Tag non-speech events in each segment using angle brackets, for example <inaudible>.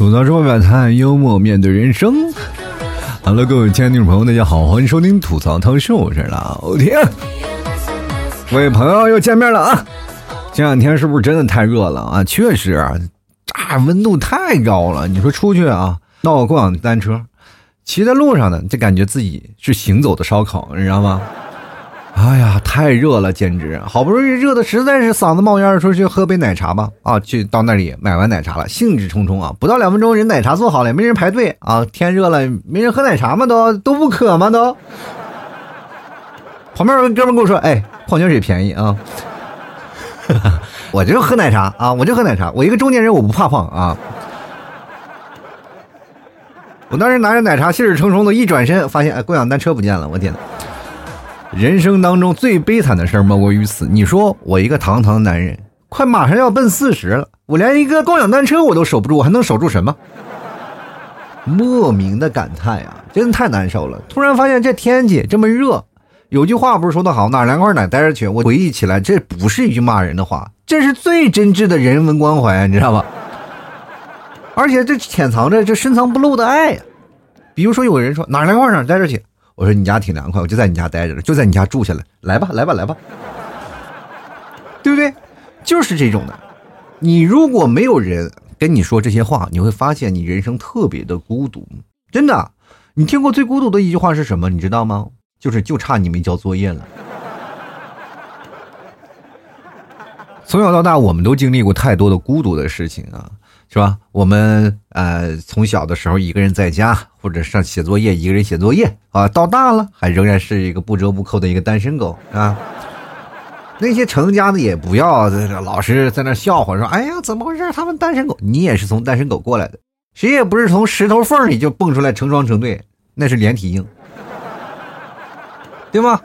吐槽说表态，幽默面对人生。Hello，各位亲爱的听众朋友，大家好，欢迎收听吐槽汤秀，我是老天。各位朋友又见面了啊！这两天是不是真的太热了啊？确实啊，这温度太高了。你说出去啊，闹个共享单车，骑在路上呢，就感觉自己是行走的烧烤，你知道吗？哎呀，太热了，简直！好不容易热的实在是嗓子冒烟，说去喝杯奶茶吧。啊，去到那里买完奶茶了，兴致冲冲啊！不到两分钟，人奶茶做好了，没人排队啊。天热了，没人喝奶茶吗？都都不渴吗？都。<laughs> 旁边有个哥们跟我说：“哎，矿泉水便宜啊。<laughs> ”我就喝奶茶啊，我就喝奶茶。我一个中年人，我不怕胖啊。我当时拿着奶茶，兴致冲冲的一转身，发现哎，共享单车不见了！我天呐！人生当中最悲惨的事莫过于此。你说我一个堂堂男人，快马上要奔四十了，我连一个共享单车我都守不住，我还能守住什么？莫名的感叹呀，真的太难受了。突然发现这天气这么热，有句话不是说的好，哪凉快哪待着去。我回忆起来，这不是一句骂人的话，这是最真挚的人文关怀，你知道吧？而且这潜藏着这深藏不露的爱呀。比如说有人说哪凉快哪待着去。我说你家挺凉快，我就在你家待着了，就在你家住下来，来吧，来吧，来吧，对不对？就是这种的。你如果没有人跟你说这些话，你会发现你人生特别的孤独。真的，你听过最孤独的一句话是什么？你知道吗？就是就差你没交作业了。从小到大，我们都经历过太多的孤独的事情啊。是吧？我们呃，从小的时候一个人在家，或者上写作业，一个人写作业啊。到大了，还仍然是一个不折不扣的一个单身狗啊。那些成家的也不要老是在那笑话说：“哎呀，怎么回事？他们单身狗，你也是从单身狗过来的，谁也不是从石头缝里就蹦出来成双成对，那是连体婴，对吗？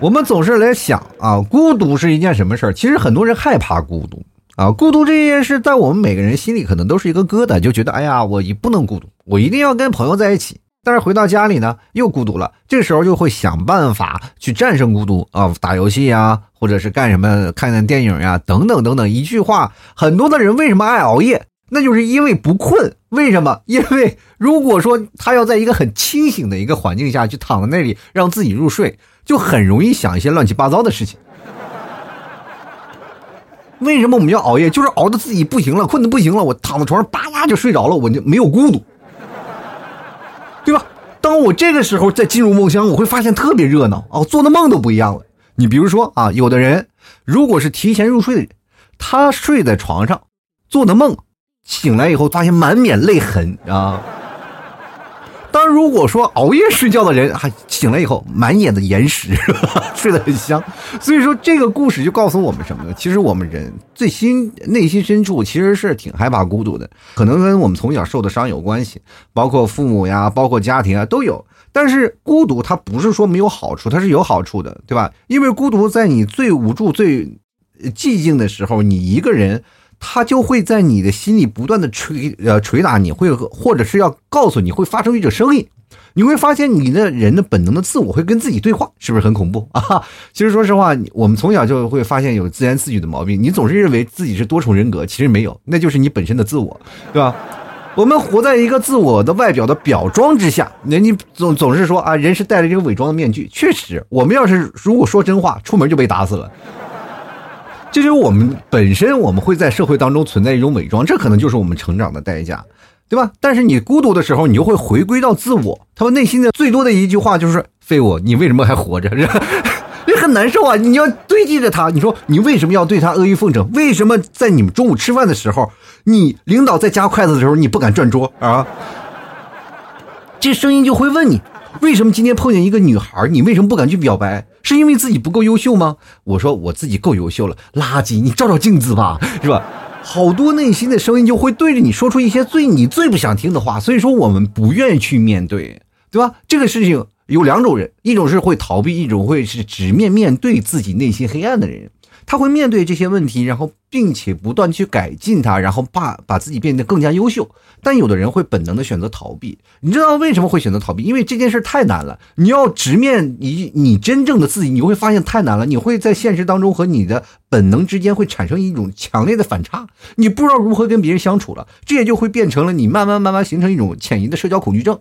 我们总是来想啊，孤独是一件什么事儿？其实很多人害怕孤独。啊，孤独这件事在我们每个人心里可能都是一个疙瘩，就觉得哎呀，我一不能孤独，我一定要跟朋友在一起。但是回到家里呢，又孤独了。这时候就会想办法去战胜孤独啊，打游戏呀，或者是干什么，看看电影呀，等等等等。一句话，很多的人为什么爱熬夜？那就是因为不困。为什么？因为如果说他要在一个很清醒的一个环境下去躺在那里让自己入睡，就很容易想一些乱七八糟的事情。为什么我们要熬夜？就是熬的自己不行了，困的不行了，我躺在床上叭啦就睡着了，我就没有孤独，对吧？当我这个时候再进入梦乡，我会发现特别热闹哦，做的梦都不一样了。你比如说啊，有的人如果是提前入睡的人，他睡在床上做的梦，醒来以后发现满脸泪痕啊。当如果说熬夜睡觉的人还醒了以后满眼的眼屎，<laughs> 睡得很香，所以说这个故事就告诉我们什么呢？其实我们人最心内心深处其实是挺害怕孤独的，可能跟我们从小受的伤有关系，包括父母呀，包括家庭啊都有。但是孤独它不是说没有好处，它是有好处的，对吧？因为孤独在你最无助、最寂静的时候，你一个人。他就会在你的心里不断的捶呃捶打你，会或者是要告诉你会发生一种声音，你会发现你的人的本能的自我会跟自己对话，是不是很恐怖 <laughs> 啊？其实说实话，我们从小就会发现有自言自语的毛病，你总是认为自己是多重人格，其实没有，那就是你本身的自我，对吧？<laughs> 我们活在一个自我的外表的表装之下，人家总总是说啊，人是戴着这个伪装的面具，确实，我们要是如果说真话，出门就被打死了。这就是我们本身，我们会在社会当中存在一种伪装，这可能就是我们成长的代价，对吧？但是你孤独的时候，你就会回归到自我。他们内心的最多的一句话就是：“废物，你为什么还活着？” <laughs> 也很难受啊！你要对峙着他，你说你为什么要对他阿谀奉承？为什么在你们中午吃饭的时候，你领导在夹筷子的时候，你不敢转桌啊？这声音就会问你。为什么今天碰见一个女孩，你为什么不敢去表白？是因为自己不够优秀吗？我说我自己够优秀了，垃圾！你照照镜子吧，是吧？好多内心的声音就会对着你说出一些最你最不想听的话，所以说我们不愿意去面对，对吧？这个事情有两种人，一种是会逃避，一种会是直面面对自己内心黑暗的人。他会面对这些问题，然后并且不断去改进它，然后把把自己变得更加优秀。但有的人会本能的选择逃避，你知道为什么会选择逃避？因为这件事太难了，你要直面你你真正的自己，你会发现太难了，你会在现实当中和你的本能之间会产生一种强烈的反差，你不知道如何跟别人相处了，这也就会变成了你慢慢慢慢形成一种潜移的社交恐惧症，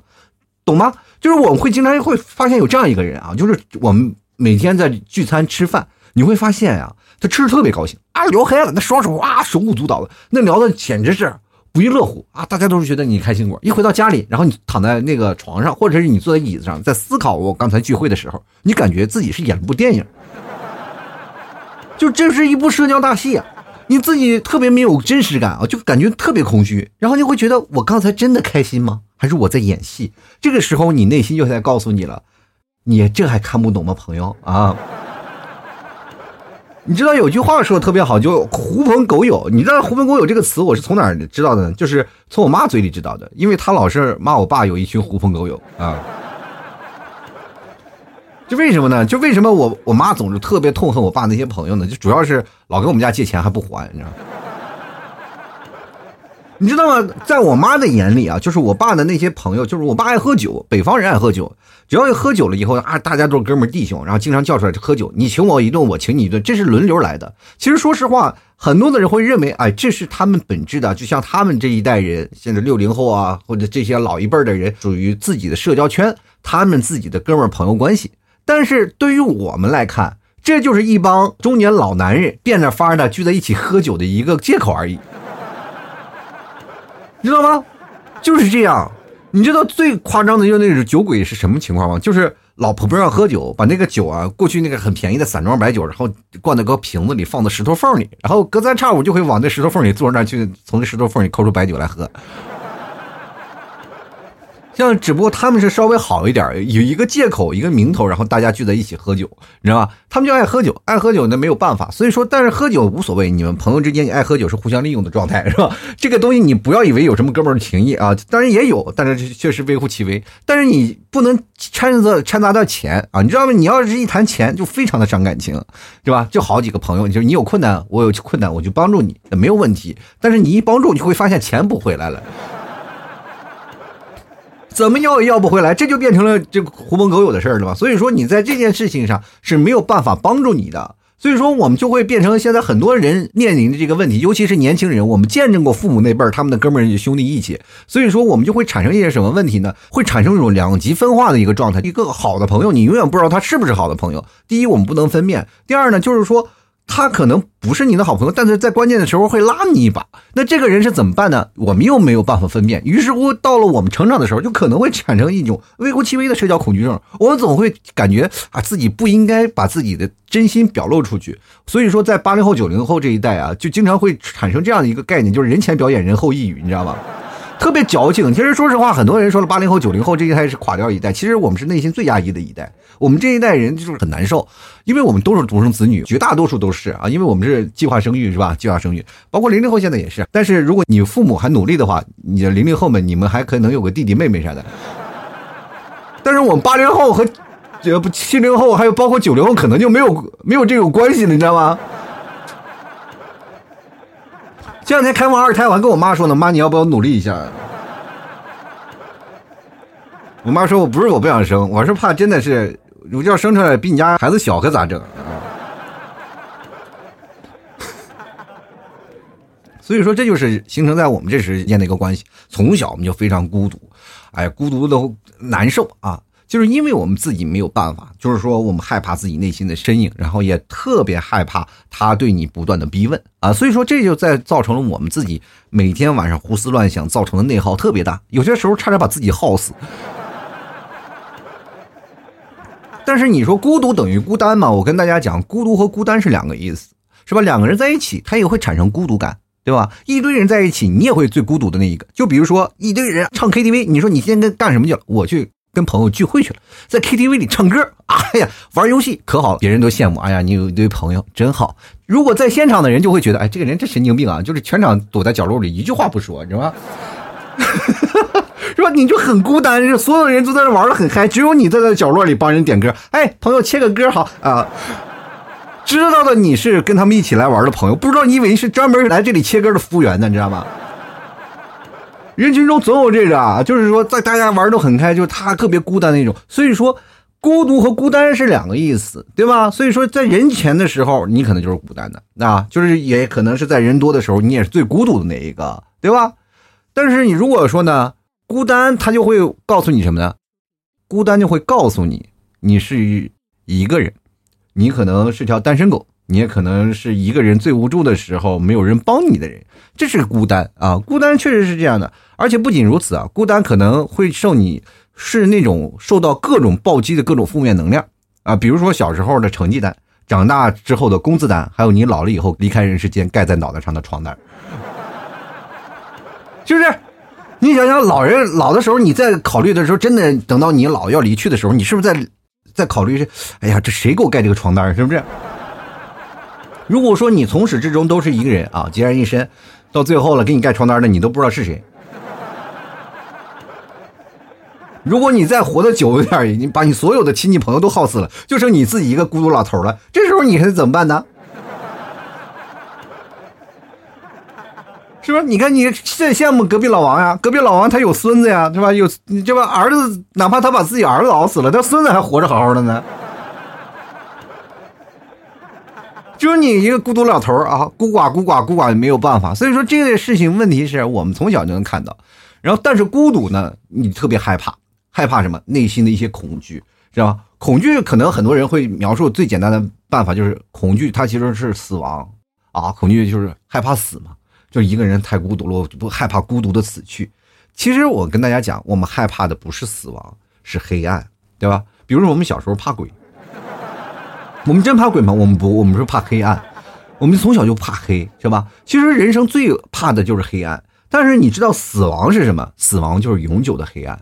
懂吗？就是我们会经常会发现有这样一个人啊，就是我们每天在 <laughs> 聚餐吃饭。你会发现呀，他吃的特别高兴啊，聊嗨了，那双手哇手舞足蹈的，那聊的简直是不亦乐乎啊！大家都是觉得你开心果。一回到家里，然后你躺在那个床上，或者是你坐在椅子上，在思考我刚才聚会的时候，你感觉自己是演了部电影，就这是一部社交大戏啊！你自己特别没有真实感啊，就感觉特别空虚，然后你会觉得我刚才真的开心吗？还是我在演戏？这个时候你内心就在告诉你了，你这还看不懂吗，朋友啊？你知道有句话说的特别好，就“狐朋狗友”。你知道“狐朋狗友”这个词我是从哪儿知道的呢？就是从我妈嘴里知道的，因为她老是骂我爸有一群狐朋狗友啊。就为什么呢？就为什么我我妈总是特别痛恨我爸那些朋友呢？就主要是老跟我们家借钱还不还，你知道？你知道吗？在我妈的眼里啊，就是我爸的那些朋友，就是我爸爱喝酒，北方人爱喝酒，只要一喝酒了以后啊，大家都是哥们弟兄，然后经常叫出来喝酒，你请我一顿，我请你一顿，这是轮流来的。其实说实话，很多的人会认为，哎，这是他们本质的，就像他们这一代人，现在六零后啊，或者这些老一辈的人，属于自己的社交圈，他们自己的哥们朋友关系。但是对于我们来看，这就是一帮中年老男人变着法的聚在一起喝酒的一个借口而已。你知道吗？就是这样。你知道最夸张的就那种酒鬼是什么情况吗？就是老婆不让喝酒，把那个酒啊，过去那个很便宜的散装白酒，然后灌到个瓶子里，放到石头缝里，然后隔三差五就会往那石头缝里坐那去，从那石头缝里抠出白酒来喝。像只不过他们是稍微好一点，有一个借口，一个名头，然后大家聚在一起喝酒，你知道吧？他们就爱喝酒，爱喝酒那没有办法。所以说，但是喝酒无所谓，你们朋友之间你爱喝酒是互相利用的状态，是吧？这个东西你不要以为有什么哥们儿情谊啊，当然也有，但是确实微乎其微。但是你不能掺杂掺杂到钱啊，你知道吗？你要是一谈钱，就非常的伤感情，对吧？就好几个朋友，就是你有困难，我有困难，我就帮助你，没有问题。但是你一帮助，你会发现钱不回来了。怎么要也要不回来，这就变成了这狐朋狗友的事儿了吧？所以说你在这件事情上是没有办法帮助你的。所以说我们就会变成现在很多人面临的这个问题，尤其是年轻人。我们见证过父母那辈儿他们的哥们儿兄弟义气，所以说我们就会产生一些什么问题呢？会产生一种两极分化的一个状态。一个好的朋友，你永远不知道他是不是好的朋友。第一，我们不能分辨；第二呢，就是说。他可能不是你的好朋友，但是在关键的时候会拉你一把。那这个人是怎么办呢？我们又没有办法分辨。于是乎，到了我们成长的时候，就可能会产生一种微乎其微的社交恐惧症。我们总会感觉啊，自己不应该把自己的真心表露出去。所以说，在八零后、九零后这一代啊，就经常会产生这样的一个概念，就是人前表演，人后抑郁，你知道吗？特别矫情。其实说实话，很多人说了八零后、九零后这一代是垮掉一代，其实我们是内心最压抑的一代。我们这一代人就是很难受，因为我们都是独生子女，绝大多数都是啊，因为我们是计划生育，是吧？计划生育，包括零零后现在也是。但是如果你父母还努力的话，你的零零后们，你们还可能有个弟弟妹妹啥的。但是我们八零后和这不七零后，还有包括九零后，可能就没有没有这种关系了，你知道吗？前两天开完二胎，我还跟我妈说呢，妈，你要不要努力一下？我妈说，我不是我不想生，我是怕真的是，我要生出来比你家孩子小，可咋整啊？<laughs> 所以说，这就是形成在我们这时间的一个关系。从小我们就非常孤独，哎，孤独的难受啊。就是因为我们自己没有办法，就是说我们害怕自己内心的身影，然后也特别害怕他对你不断的逼问啊，所以说这就在造成了我们自己每天晚上胡思乱想造成的内耗特别大，有些时候差点把自己耗死。但是你说孤独等于孤单吗？我跟大家讲，孤独和孤单是两个意思，是吧？两个人在一起，他也会产生孤独感，对吧？一堆人在一起，你也会最孤独的那一个。就比如说一堆人唱 KTV，你说你今天跟干什么去了？我去。跟朋友聚会去了，在 KTV 里唱歌，<laughs> 哎呀，玩游戏可好，别人都羡慕。哎呀，你有一堆朋友真好。如果在现场的人就会觉得，哎，这个人这神经病啊，就是全场躲在角落里一句话不说，知道吗？<laughs> 是吧？你就很孤单，所有人都在那玩的很嗨，只有你在那角落里帮人点歌。哎，朋友切个歌好啊。知道的你是跟他们一起来玩的朋友，不知道你以为是专门来这里切歌的服务员呢，你知道吗？人群中总有这个啊，就是说在大家玩都很开，就是他特别孤单那种。所以说，孤独和孤单是两个意思，对吧？所以说，在人前的时候，你可能就是孤单的，啊，就是也可能是在人多的时候，你也是最孤独的那一个，对吧？但是你如果说呢，孤单，他就会告诉你什么呢？孤单就会告诉你，你是一个人，你可能是条单身狗。你也可能是一个人最无助的时候，没有人帮你的人，这是孤单啊！孤单确实是这样的，而且不仅如此啊，孤单可能会受你是那种受到各种暴击的各种负面能量啊，比如说小时候的成绩单，长大之后的工资单，还有你老了以后离开人世间盖在脑袋上的床单，<laughs> 是不是？你想想，老人老的时候，你在考虑的时候，真的等到你老要离去的时候，你是不是在在考虑是？哎呀，这谁给我盖这个床单？是不是？如果说你从始至终都是一个人啊，孑然一身，到最后了给你盖床单的你都不知道是谁。如果你再活得久一点，你把你所有的亲戚朋友都耗死了，就剩你自己一个孤独老头了，这时候你是怎么办呢？是不是？你看你羡羡慕隔壁老王呀，隔壁老王他有孙子呀，是吧？有这吧？儿子哪怕他把自己儿子熬死了，他孙子还活着好好的呢。就是你一个孤独老头啊，孤寡孤寡孤寡没有办法，所以说这个事情问题是我们从小就能看到，然后但是孤独呢，你特别害怕，害怕什么？内心的一些恐惧，知道吧？恐惧可能很多人会描述最简单的办法就是恐惧，它其实是死亡啊，恐惧就是害怕死嘛，就一个人太孤独了，我就不害怕孤独的死去。其实我跟大家讲，我们害怕的不是死亡，是黑暗，对吧？比如说我们小时候怕鬼。我们真怕鬼吗？我们不，我们是怕黑暗。我们从小就怕黑，是吧？其实人生最怕的就是黑暗。但是你知道死亡是什么？死亡就是永久的黑暗。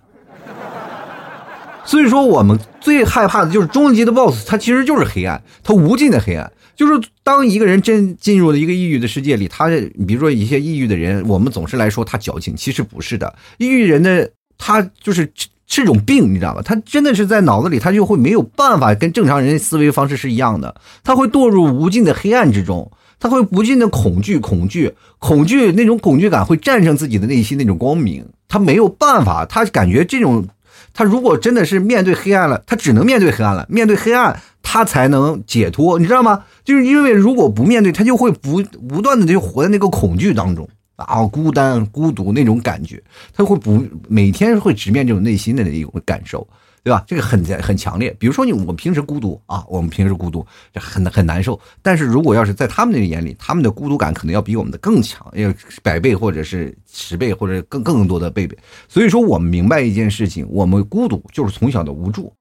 所以说，我们最害怕的就是终极的 BOSS，它其实就是黑暗，它无尽的黑暗。就是当一个人真进入了一个抑郁的世界里，他比如说一些抑郁的人，我们总是来说他矫情，其实不是的。抑郁人的他就是。是种病，你知道吧？他真的是在脑子里，他就会没有办法跟正常人思维方式是一样的，他会堕入无尽的黑暗之中，他会不尽的恐惧，恐惧，恐惧，那种恐惧感会战胜自己的内心那种光明，他没有办法，他感觉这种，他如果真的是面对黑暗了，他只能面对黑暗了，面对黑暗，他才能解脱，你知道吗？就是因为如果不面对，他就会不不断的就活在那个恐惧当中。啊，孤单、孤独那种感觉，他会不每天会直面这种内心的一种感受，对吧？这个很很强烈。比如说你，我们平时孤独啊，我们平时孤独这很很难受。但是如果要是在他们那个眼里，他们的孤独感可能要比我们的更强，要百倍或者是十倍或者更更多的倍倍。所以说，我们明白一件事情：我们孤独就是从小的无助，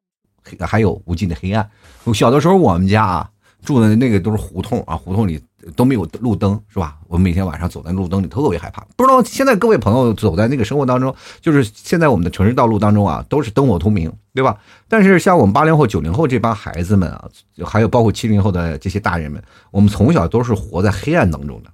还有无尽的黑暗。小的时候，我们家啊住的那个都是胡同啊，胡同里。都没有路灯是吧？我们每天晚上走在路灯里特别害怕。不知道现在各位朋友走在那个生活当中，就是现在我们的城市道路当中啊，都是灯火通明，对吧？但是像我们八零后、九零后这帮孩子们啊，还有包括七零后的这些大人们，我们从小都是活在黑暗当中的，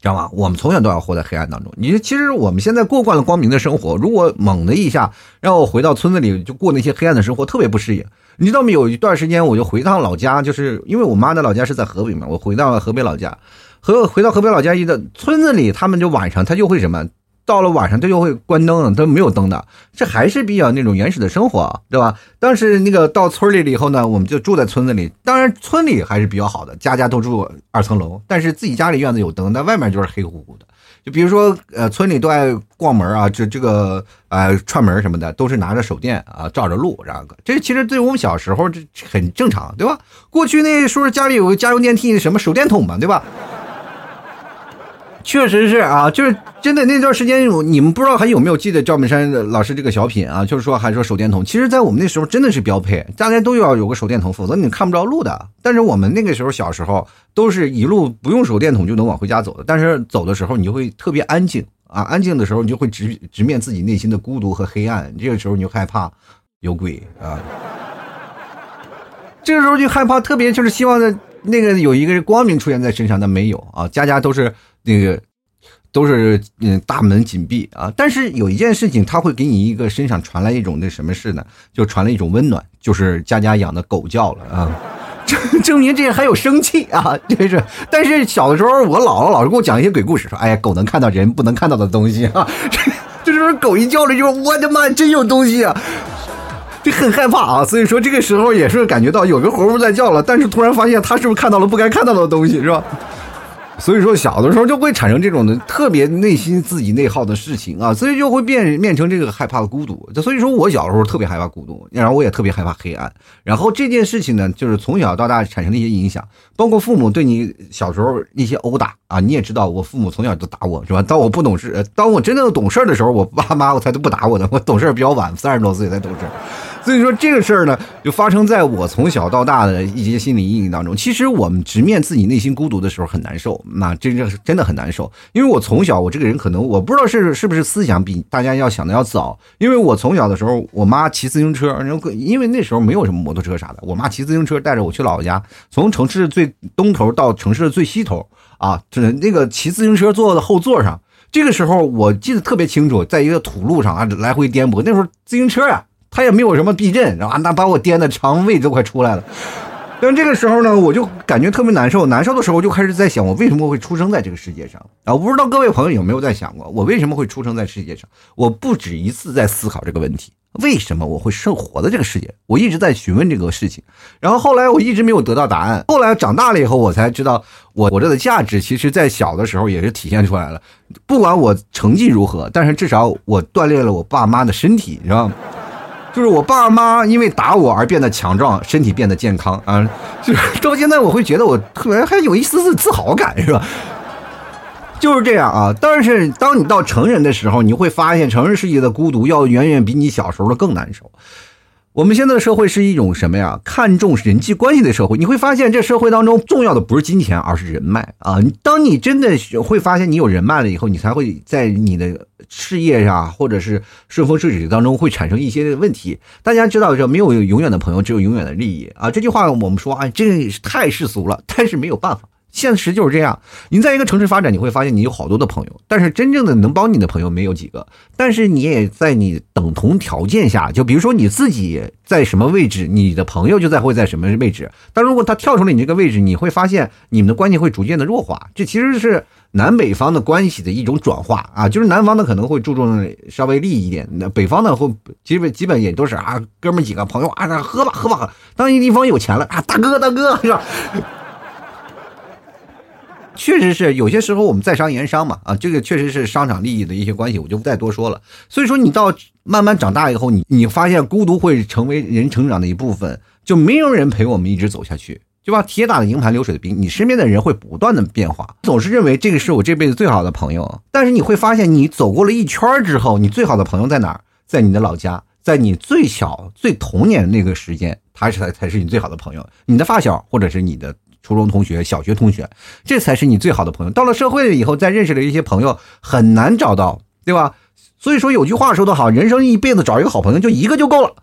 知道吗？我们从小都要活在黑暗当中。你其实我们现在过惯了光明的生活，如果猛的一下让我回到村子里就过那些黑暗的生活，特别不适应。你知道吗？有一段时间我就回趟老家，就是因为我妈的老家是在河北嘛，我回到了河北老家，和回到河北老家一的村子里，他们就晚上他就会什么，到了晚上它就会关灯，它没有灯的，这还是比较那种原始的生活，对吧？但是那个到村里了以后呢，我们就住在村子里，当然村里还是比较好的，家家都住二层楼，但是自己家里院子有灯，但外面就是黑乎乎的。就比如说，呃，村里都爱逛门啊，这这个呃串门什么的，都是拿着手电啊照着路，然后这其实对我们小时候这很正常，对吧？过去那时候家里有个家用电梯，什么手电筒嘛，对吧？确实是啊，就是真的那段时间，你们不知道还有没有记得赵本山老师这个小品啊？就是说还说手电筒，其实，在我们那时候真的是标配，大家都要有个手电筒，否则你看不着路的。但是我们那个时候小时候都是一路不用手电筒就能往回家走的，但是走的时候你就会特别安静啊，安静的时候你就会直直面自己内心的孤独和黑暗，这个时候你就害怕有鬼啊，这个时候就害怕，特别就是希望的那个有一个光明出现在身上，但没有啊，家家都是。那个都是嗯，大门紧闭啊。但是有一件事情，它会给你一个身上传来一种那什么事呢？就传来一种温暖，就是家家养的狗叫了啊。证证明这还有生气啊，这是。但是小的时候，我姥姥老是给我讲一些鬼故事，说：“哎呀，狗能看到人不能看到的东西啊。<laughs> ”这这时候狗一叫了就：“我的妈，真有东西啊！”就很害怕啊。所以说这个时候也是感觉到有个活物在叫了，但是突然发现它是不是看到了不该看到的东西，是吧？所以说，小的时候就会产生这种的特别内心自己内耗的事情啊，所以就会变变成这个害怕孤独。所以说我小时候特别害怕孤独，然后我也特别害怕黑暗。然后这件事情呢，就是从小到大产生的一些影响，包括父母对你小时候一些殴打啊，你也知道，我父母从小就打我是吧？当我不懂事，当我真正懂事的时候，我爸妈我才都不打我的，我懂事比较晚，三十多岁才懂事。所以说这个事儿呢，就发生在我从小到大的一些心理阴影当中。其实我们直面自己内心孤独的时候很难受，那真正是真的很难受。因为我从小我这个人可能我不知道是是不是思想比大家要想的要早。因为我从小的时候，我妈骑自行车，然后因为那时候没有什么摩托车啥的，我妈骑自行车带着我去姥姥家，从城市最东头到城市的最西头啊，就是那个骑自行车坐的后座上。这个时候我记得特别清楚，在一个土路上啊来回颠簸，那时候自行车呀。他也没有什么避震，然后啊，那把我颠的肠胃都快出来了。但这个时候呢，我就感觉特别难受。难受的时候，就开始在想，我为什么会出生在这个世界上啊？我不知道各位朋友有没有在想过，我为什么会出生在世界上？我不止一次在思考这个问题：为什么我会生活在这个世界？我一直在询问这个事情。然后后来我一直没有得到答案。后来长大了以后，我才知道，我活着的价值，其实在小的时候也是体现出来了。不管我成绩如何，但是至少我锻炼了我爸妈的身体，你知道吗？就是我爸妈因为打我而变得强壮，身体变得健康啊！就是到现在我会觉得我特别还有一丝丝自豪感，是吧？就是这样啊！但是当你到成人的时候，你会发现成人世界的孤独要远远比你小时候的更难受。我们现在的社会是一种什么呀？看重人际关系的社会。你会发现，这社会当中重要的不是金钱，而是人脉啊！当你真的会发现你有人脉了以后，你才会在你的事业上或者是顺风顺水当中会产生一些问题。大家知道，这没有永远的朋友，只有永远的利益啊！这句话我们说啊，这个太世俗了，但是没有办法。现实就是这样，你在一个城市发展，你会发现你有好多的朋友，但是真正的能帮你的朋友没有几个。但是你也在你等同条件下，就比如说你自己在什么位置，你的朋友就在会在什么位置。但如果他跳出了你这个位置，你会发现你们的关系会逐渐的弱化。这其实是南北方的关系的一种转化啊，就是南方的可能会注重稍微利益一点，那北方呢会基本基本也都是啊哥们几个朋友啊喝吧喝吧。当一地方有钱了啊大哥大哥是吧？确实是有些时候我们在商言商嘛，啊，这个确实是商场利益的一些关系，我就不再多说了。所以说，你到慢慢长大以后，你你发现孤独会成为人成长的一部分，就没有人陪我们一直走下去，对吧？铁打的营盘流水的兵，你身边的人会不断的变化。总是认为这个是我这辈子最好的朋友，但是你会发现，你走过了一圈之后，你最好的朋友在哪？在你的老家，在你最小最童年那个时间，他是才才是你最好的朋友，你的发小或者是你的。初中同学、小学同学，这才是你最好的朋友。到了社会了以后，再认识了一些朋友，很难找到，对吧？所以说有句话说得好，人生一辈子找一个好朋友就一个就够了。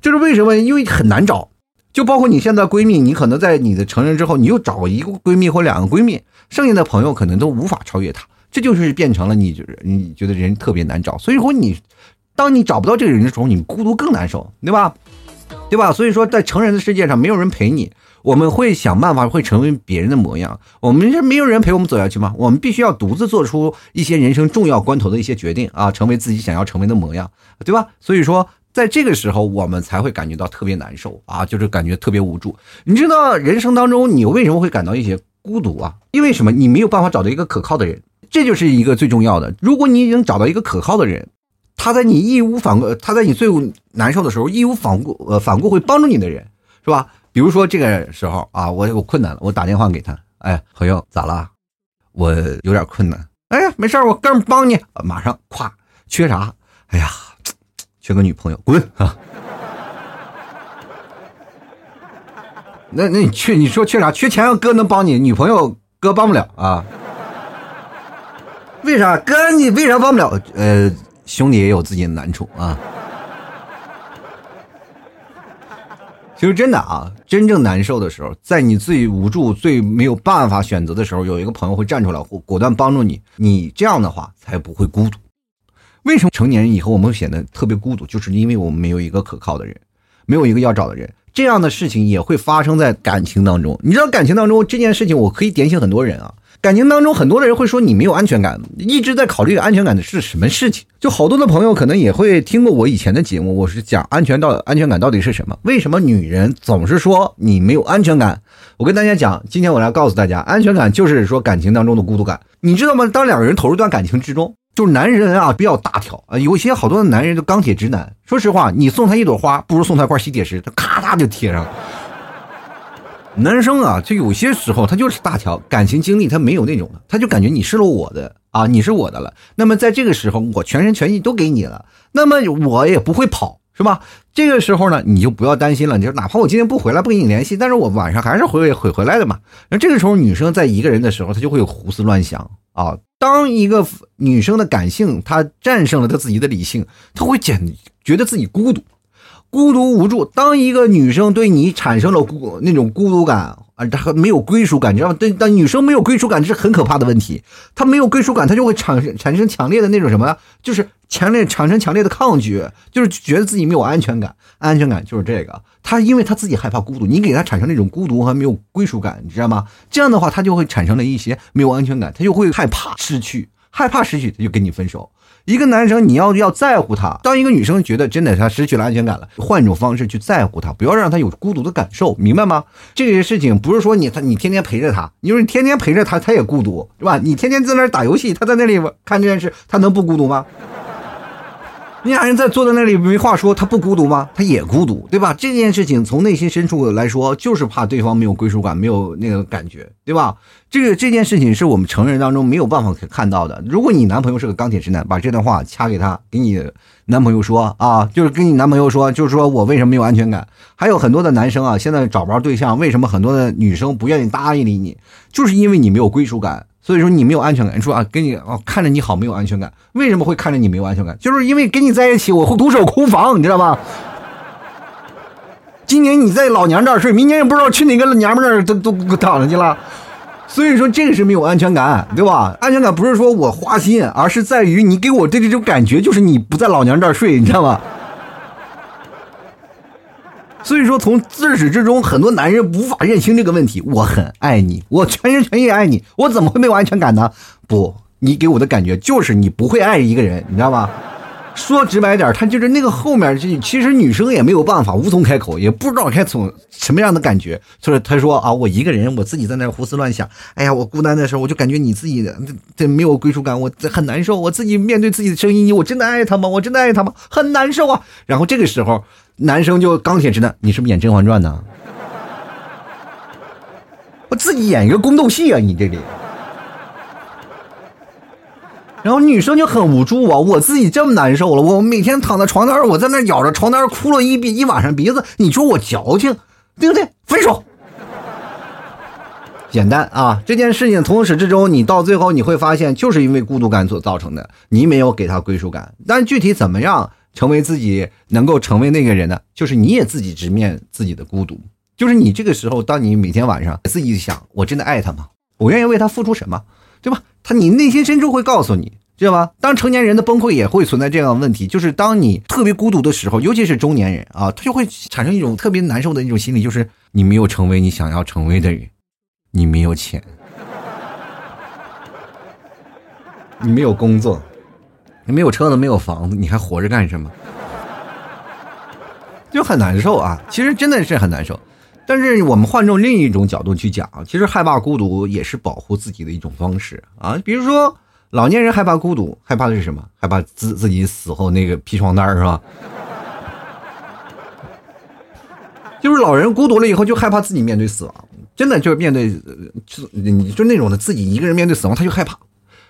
这是为什么？因为很难找。就包括你现在闺蜜，你可能在你的成人之后，你又找一个闺蜜或两个闺蜜，剩下的朋友可能都无法超越她。这就是变成了你你觉得人特别难找。所以说你，当你找不到这个人的时候，你孤独更难受，对吧？对吧？所以说在成人的世界上，没有人陪你。我们会想办法，会成为别人的模样。我们这没有人陪我们走下去吗？我们必须要独自做出一些人生重要关头的一些决定啊，成为自己想要成为的模样，对吧？所以说，在这个时候，我们才会感觉到特别难受啊，就是感觉特别无助。你知道，人生当中你为什么会感到一些孤独啊？因为什么？你没有办法找到一个可靠的人，这就是一个最重要的。如果你已经找到一个可靠的人，他在你义无反顾，他在你最难受的时候义无反顾，呃，反顾会帮助你的人，是吧？比如说这个时候啊，我有困难了，我打电话给他，哎，朋友咋了？我有点困难，哎，没事我哥们帮你，马上咵，缺啥？哎呀，<tsk> 缺个女朋友，滚啊！<laughs> 那那你缺你说缺啥？缺钱，哥能帮你，女朋友哥帮不了啊？为啥？哥你为啥帮不了？呃，兄弟也有自己的难处啊。就是真的啊，真正难受的时候，在你最无助、最没有办法选择的时候，有一个朋友会站出来，或果断帮助你。你这样的话才不会孤独。为什么成年人以后我们会显得特别孤独？就是因为我们没有一个可靠的人，没有一个要找的人。这样的事情也会发生在感情当中。你知道感情当中这件事情，我可以点醒很多人啊。感情当中，很多的人会说你没有安全感，一直在考虑安全感的是什么事情。就好多的朋友可能也会听过我以前的节目，我是讲安全到安全感到底是什么？为什么女人总是说你没有安全感？我跟大家讲，今天我来告诉大家，安全感就是说感情当中的孤独感。你知道吗？当两个人投入一段感情之中，就是男人啊比较大条啊，有些好多的男人就钢铁直男。说实话，你送他一朵花，不如送他一块吸铁石，他咔嚓就贴上了。男生啊，就有些时候他就是大条，感情经历他没有那种的，他就感觉你是了我的啊，你是我的了。那么在这个时候，我全心全意都给你了，那么我也不会跑，是吧？这个时候呢，你就不要担心了。你说哪怕我今天不回来，不跟你联系，但是我晚上还是会会回来的嘛。那这个时候，女生在一个人的时候，她就会胡思乱想啊。当一个女生的感性她战胜了她自己的理性，她会简觉得自己孤独。孤独无助。当一个女生对你产生了孤那种孤独感啊，她没有归属感，你知道吗？对，当女生没有归属感，这是很可怕的问题。她没有归属感，她就会产生产生强烈的那种什么，就是强烈产生强烈的抗拒，就是觉得自己没有安全感。安全感就是这个，她因为她自己害怕孤独，你给她产生那种孤独和没有归属感，你知道吗？这样的话，她就会产生了一些没有安全感，她就会害怕失去，害怕失去，她就跟你分手。一个男生，你要要在乎他。当一个女生觉得真的她失去了安全感了，换一种方式去在乎他，不要让他有孤独的感受，明白吗？这些事情不是说你他你天天陪着他，你说你天天陪着他，他也孤独，是吧？你天天在那打游戏，他在那里看电视，他能不孤独吗？你俩人在坐在那里没话说，他不孤独吗？他也孤独，对吧？这件事情从内心深处来说，就是怕对方没有归属感，没有那个感觉，对吧？这个这件事情是我们成人当中没有办法看到的。如果你男朋友是个钢铁直男，把这段话掐给他，给你男朋友说啊，就是跟你男朋友说，就是说我为什么没有安全感？还有很多的男生啊，现在找不着对象，为什么很多的女生不愿意搭理你？就是因为你没有归属感。所以说你没有安全感，你说啊，跟你哦看着你好没有安全感，为什么会看着你没有安全感？就是因为跟你在一起我会独守空房，你知道吗？今年你在老娘这儿睡，明年也不知道去哪个老娘们那儿都都躺上去了。所以说这个是没有安全感，对吧？安全感不是说我花心，而是在于你给我的这种感觉，就是你不在老娘这儿睡，你知道吗？所以说，从自始至终，很多男人无法认清这个问题。我很爱你，我全心全意爱你，我怎么会没有安全感呢？不，你给我的感觉就是你不会爱一个人，你知道吗？说直白点，他就是那个后面，就其实女生也没有办法，无从开口，也不知道该从什么样的感觉。就是他说啊，我一个人，我自己在那胡思乱想。哎呀，我孤单的时候，我就感觉你自己的这没有归属感，我很难受。我自己面对自己的声音，我真的爱他吗？我真的爱他吗？很难受啊。然后这个时候。男生就钢铁直男，你是不是演《甄嬛传》呢？<laughs> 我自己演一个宫斗戏啊，你这里。然后女生就很无助啊，我自己这么难受了，我每天躺在床单我在那咬着床单哭了一鼻一晚上鼻子，你说我矫情，对不对？分手。简单啊，这件事情从始至终，你到最后你会发现，就是因为孤独感所造成的，你没有给他归属感。但具体怎么样？成为自己能够成为那个人呢？就是你也自己直面自己的孤独。就是你这个时候，当你每天晚上自己想，我真的爱他吗？我愿意为他付出什么，对吧？他你内心深处会告诉你，知道吧？当成年人的崩溃也会存在这样的问题，就是当你特别孤独的时候，尤其是中年人啊，他就会产生一种特别难受的一种心理，就是你没有成为你想要成为的人，你没有钱，你没有工作。你没有车子，没有房子，你还活着干什么？就很难受啊！其实真的是很难受。但是我们换种另一种角度去讲，其实害怕孤独也是保护自己的一种方式啊。比如说，老年人害怕孤独，害怕的是什么？害怕自自己死后那个披床单是吧？<laughs> 就是老人孤独了以后，就害怕自己面对死亡，真的就是面对，就你就那种的自己一个人面对死亡，他就害怕。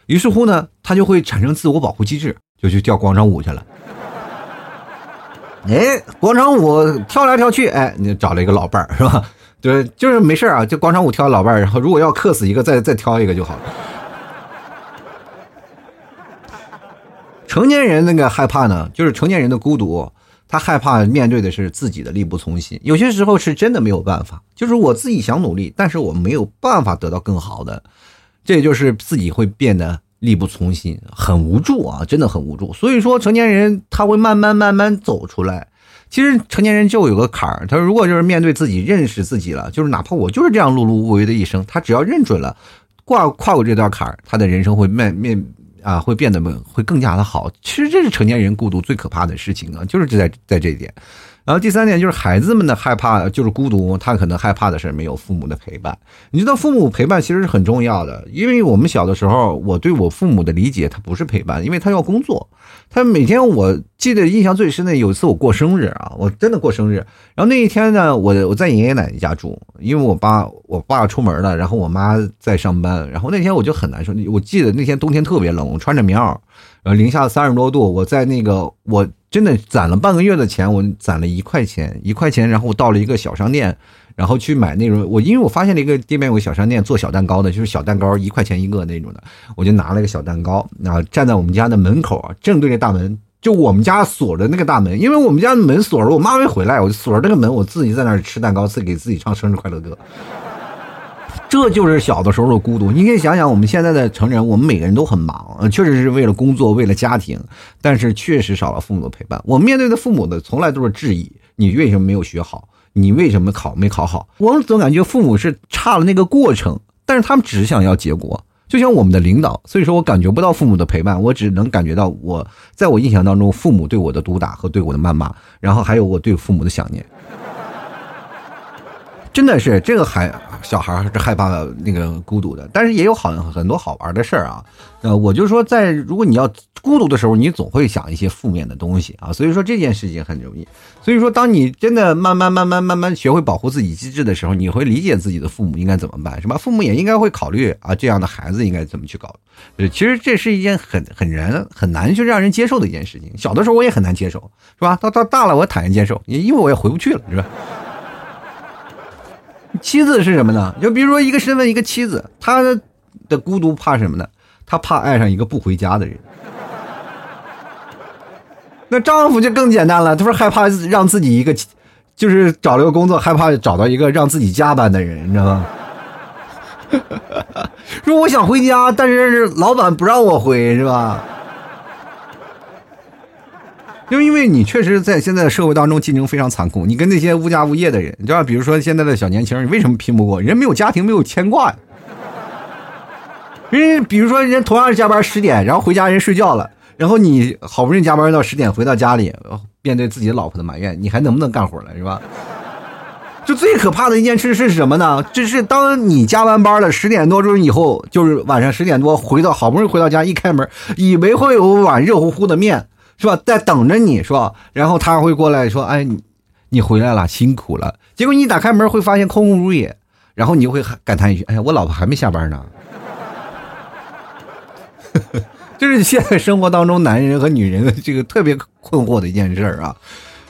于是乎呢，他就会产生自我保护机制，就去跳广场舞去了。哎，广场舞跳来跳去，哎，你找了一个老伴儿是吧？<laughs> 对，就是没事啊，就广场舞跳老伴儿，然后如果要克死一个，再再挑一个就好了。成年人那个害怕呢，就是成年人的孤独，他害怕面对的是自己的力不从心。有些时候是真的没有办法，就是我自己想努力，但是我没有办法得到更好的。这也就是自己会变得力不从心，很无助啊，真的很无助。所以说，成年人他会慢慢慢慢走出来。其实成年人就有个坎儿，他如果就是面对自己认识自己了，就是哪怕我就是这样碌碌无为的一生，他只要认准了，跨跨过这段坎儿，他的人生会面面啊会变得会更加的好。其实这是成年人孤独最可怕的事情啊，就是在在这一点。然后第三点就是孩子们的害怕，就是孤独，他可能害怕的是没有父母的陪伴。你知道父母陪伴其实是很重要的，因为我们小的时候，我对我父母的理解，他不是陪伴，因为他要工作，他每天我记得印象最深的有一次我过生日啊，我真的过生日，然后那一天呢，我我在爷爷奶奶家住，因为我爸我爸出门了，然后我妈在上班，然后那天我就很难受，我记得那天冬天特别冷，我穿着棉袄。然后零下三十多度，我在那个我真的攒了半个月的钱，我攒了一块钱，一块钱，然后我到了一个小商店，然后去买那种我因为我发现了一个店面有个小商店做小蛋糕的，就是小蛋糕一块钱一个那种的，我就拿了一个小蛋糕，然后站在我们家的门口啊，正对着大门，就我们家锁着那个大门，因为我们家的门锁着，我妈没回来，我就锁着那个门，我自己在那儿吃蛋糕，自己给自己唱生日快乐歌。这就是小的时候的孤独。你可以想想，我们现在的成人，我们每个人都很忙，确实是为了工作，为了家庭，但是确实少了父母的陪伴。我面对的父母的，从来都是质疑：你为什么没有学好？你为什么考没考好？我们总感觉父母是差了那个过程，但是他们只想要结果。就像我们的领导，所以说我感觉不到父母的陪伴，我只能感觉到我在我印象当中，父母对我的毒打和对我的谩骂，然后还有我对父母的想念。真的是这个孩小孩是害怕那个孤独的，但是也有好很多好玩的事儿啊。呃，我就说，在如果你要孤独的时候，你总会想一些负面的东西啊。所以说这件事情很容易。所以说，当你真的慢慢慢慢慢慢学会保护自己机制的时候，你会理解自己的父母应该怎么办，是吧？父母也应该会考虑啊，这样的孩子应该怎么去搞。呃，其实这是一件很很人很难去让人接受的一件事情。小的时候我也很难接受，是吧？到到大了我坦然接受，因为我也回不去了，是吧？妻子是什么呢？就比如说一个身份，一个妻子，她的孤独怕什么呢？她怕爱上一个不回家的人。<laughs> 那丈夫就更简单了，他说害怕让自己一个，就是找了个工作，害怕找到一个让自己加班的人，你知道吗？<laughs> 说我想回家，但是老板不让我回，是吧？就因为你确实在现在的社会当中竞争非常残酷，你跟那些无家无业的人，你知道，比如说现在的小年轻，你为什么拼不过？人没有家庭，没有牵挂呀。人比如说，人同样是加班十点，然后回家人睡觉了，然后你好不容易加班到十点回到家里，面对自己老婆的埋怨，你还能不能干活了，是吧？就最可怕的一件事是什么呢？就是当你加完班了十点多钟以后，就是晚上十点多回到好不容易回到家，一开门，以为会有碗热乎乎的面。是吧，在等着你是吧？然后他会过来说：“哎，你你回来了，辛苦了。”结果你打开门会发现空空如也，然后你就会感叹一句：“哎呀，我老婆还没下班呢。<laughs> ”这是现在生活当中男人和女人的这个特别困惑的一件事啊。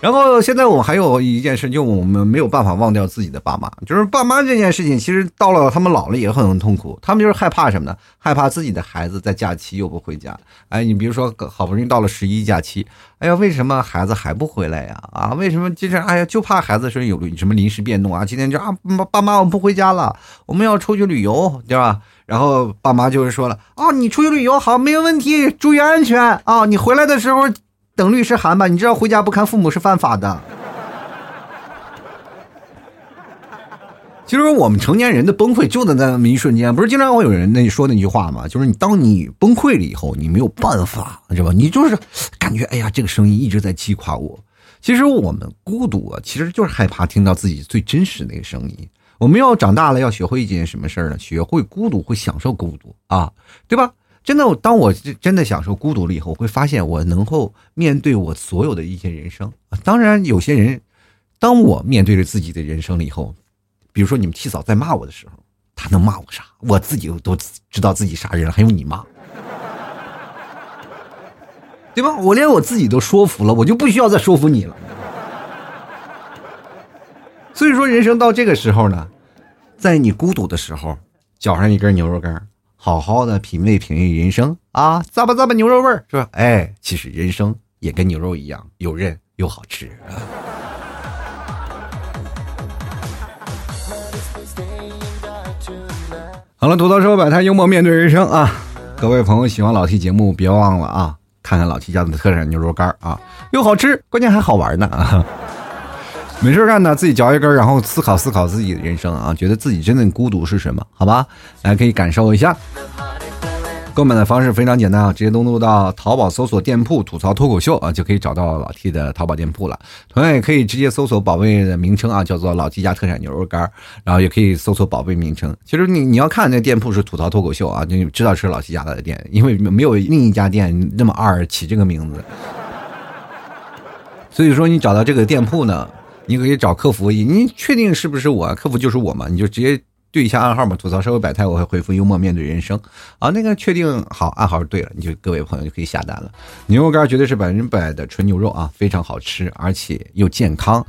然后现在我还有一件事，就我们没有办法忘掉自己的爸妈。就是爸妈这件事情，其实到了他们老了也很痛苦。他们就是害怕什么呢？害怕自己的孩子在假期又不回家。哎，你比如说，好不容易到了十一假期，哎呀，为什么孩子还不回来呀？啊，为什么经常哎呀，就怕孩子说有什么临时变动啊？今天就啊，爸妈我不回家了，我们要出去旅游，对吧？然后爸妈就是说了，啊，你出去旅游好，没有问题，注意安全啊，你回来的时候。等律师函吧，你知道回家不看父母是犯法的。其实我们成年人的崩溃就在那么一瞬间，不是经常会有人那说那句话吗？就是你当你崩溃了以后，你没有办法，知道吧？你就是感觉哎呀，这个声音一直在击垮我。其实我们孤独啊，其实就是害怕听到自己最真实那个声音。我们要长大了，要学会一件什么事儿呢？学会孤独，会享受孤独啊，对吧？真的，当我真的享受孤独了以后，我会发现我能够面对我所有的一些人生。当然，有些人，当我面对着自己的人生了以后，比如说你们七嫂在骂我的时候，他能骂我啥？我自己都知道自己啥人了，还用你骂？对吧？我连我自己都说服了，我就不需要再说服你了。所以说，人生到这个时候呢，在你孤独的时候，嚼上一根牛肉干。好好的品味品味人生啊，咂吧咂吧牛肉味儿是吧？哎，其实人生也跟牛肉一样，又韧又好吃。<laughs> 好了，吐槽说摆摊，幽默面对人生啊！各位朋友喜欢老 T 节目，别忘了啊，看看老 T 家的特产牛肉干啊，又好吃，关键还好玩呢啊！没事干呢，自己嚼一根，然后思考思考自己的人生啊，觉得自己真的孤独是什么？好吧，来可以感受一下。购买的方式非常简单啊，直接登录到淘宝搜索店铺“吐槽脱口秀”啊，就可以找到老 T 的淘宝店铺了。同样也可以直接搜索宝贝的名称啊，叫做老 T 家特产牛肉干然后也可以搜索宝贝名称。其实你你要看那店铺是吐槽脱口秀啊，就知道是老 T 家的店，因为没有另一家店那么二起这个名字。<laughs> 所以说你找到这个店铺呢，你可以找客服，你确定是不是我？客服就是我嘛，你就直接。对一下暗号嘛，吐槽社会百态，我会回复幽默面对人生。啊，那个确定好暗号对了，你就各位朋友就可以下单了。牛肉干绝对是百分之百的纯牛肉啊，非常好吃，而且又健康。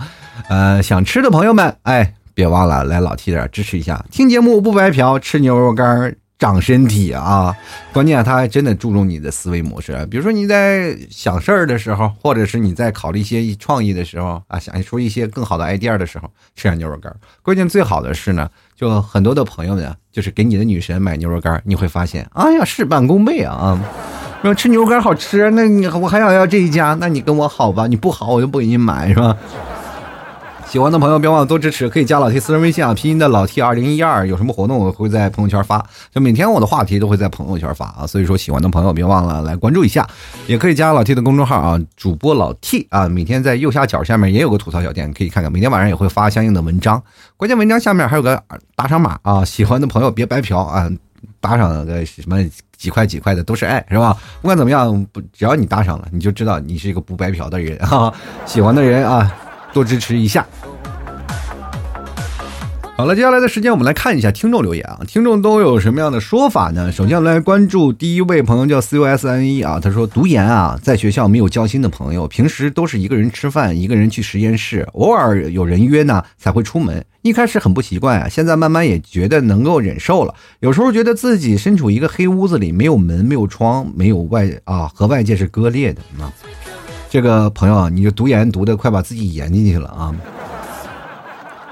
呃，想吃的朋友们，哎，别忘了来老 T 这儿支持一下，听节目不白嫖，吃牛肉干。长身体啊，关键他还真的注重你的思维模式。比如说你在想事儿的时候，或者是你在考虑一些创意的时候啊，想出一些更好的 idea 的时候，吃点牛肉干。关键最好的是呢，就很多的朋友呢，就是给你的女神买牛肉干，你会发现，哎呀，事半功倍啊啊！说吃牛肉干好吃，那你我还想要这一家，那你跟我好吧？你不好，我就不给你买，是吧？喜欢的朋友别忘了多支持，可以加老 T 私人微信啊，拼音的老 T 二零一二，有什么活动我会在朋友圈发，就每天我的话题都会在朋友圈发啊，所以说喜欢的朋友别忘了来关注一下，也可以加老 T 的公众号啊，主播老 T 啊，每天在右下角下面也有个吐槽小店，可以看看，每天晚上也会发相应的文章，关键文章下面还有个打赏码啊，喜欢的朋友别白嫖啊，打赏个什么几块几块的都是爱是吧？不管怎么样，不只要你打赏了，你就知道你是一个不白嫖的人啊，<laughs> 喜欢的人啊。多支持一下。好了，接下来的时间我们来看一下听众留言啊，听众都有什么样的说法呢？首先来关注第一位朋友叫 C U S N E 啊，他说读研啊，在学校没有交心的朋友，平时都是一个人吃饭，一个人去实验室，偶尔有人约呢才会出门。一开始很不习惯啊，现在慢慢也觉得能够忍受了。有时候觉得自己身处一个黑屋子里，没有门，没有窗，没有外啊，和外界是割裂的啊。这个朋友啊，你就读研读的快把自己研进去了啊！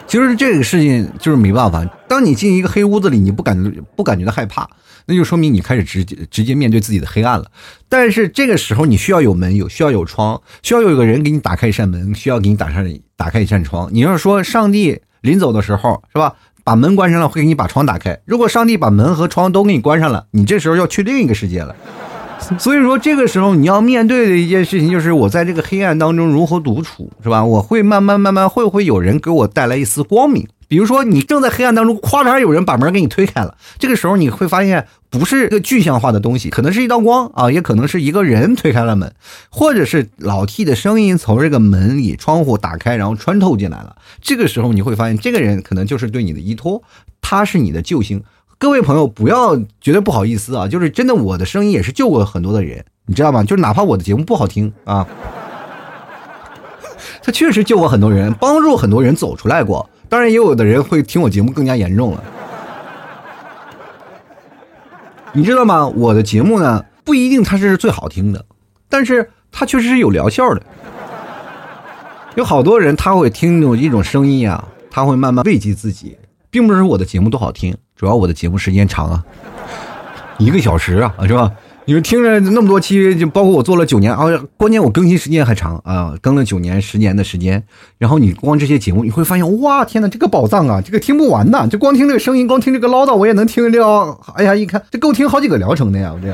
其实这个事情就是没办法，当你进一个黑屋子里，你不感不感觉到害怕，那就说明你开始直接直接面对自己的黑暗了。但是这个时候你需要有门，有需要有窗，需要有个人给你打开一扇门，需要给你打上打开一扇窗。你要说上帝临走的时候是吧，把门关上了，会给你把窗打开。如果上帝把门和窗都给你关上了，你这时候要去另一个世界了。<laughs> 所以说，这个时候你要面对的一件事情就是，我在这个黑暗当中如何独处，是吧？我会慢慢慢慢，会不会有人给我带来一丝光明？比如说，你正在黑暗当中，咵嚓有人把门给你推开了，这个时候你会发现，不是一个具象化的东西，可能是一道光啊，也可能是一个人推开了门，或者是老 T 的声音从这个门里、窗户打开，然后穿透进来了。这个时候你会发现，这个人可能就是对你的依托，他是你的救星。各位朋友，不要觉得不好意思啊！就是真的，我的声音也是救过很多的人，你知道吗？就是哪怕我的节目不好听啊，<laughs> 他确实救过很多人，帮助很多人走出来过。当然，也有的人会听我节目更加严重了。你知道吗？我的节目呢，不一定它是最好听的，但是它确实是有疗效的。有好多人他会听那种一种声音啊，他会慢慢慰藉自己。并不是我的节目多好听，主要我的节目时间长啊，<laughs> 一个小时啊，是吧？你们听着那么多期，就包括我做了九年啊，关键我更新时间还长啊，更了九年、十年的时间。然后你光这些节目，你会发现，哇，天哪，这个宝藏啊，这个听不完呐！就光听这个声音，光听这个唠叨，我也能听了。哎呀，一看这够听好几个疗程的呀，我这。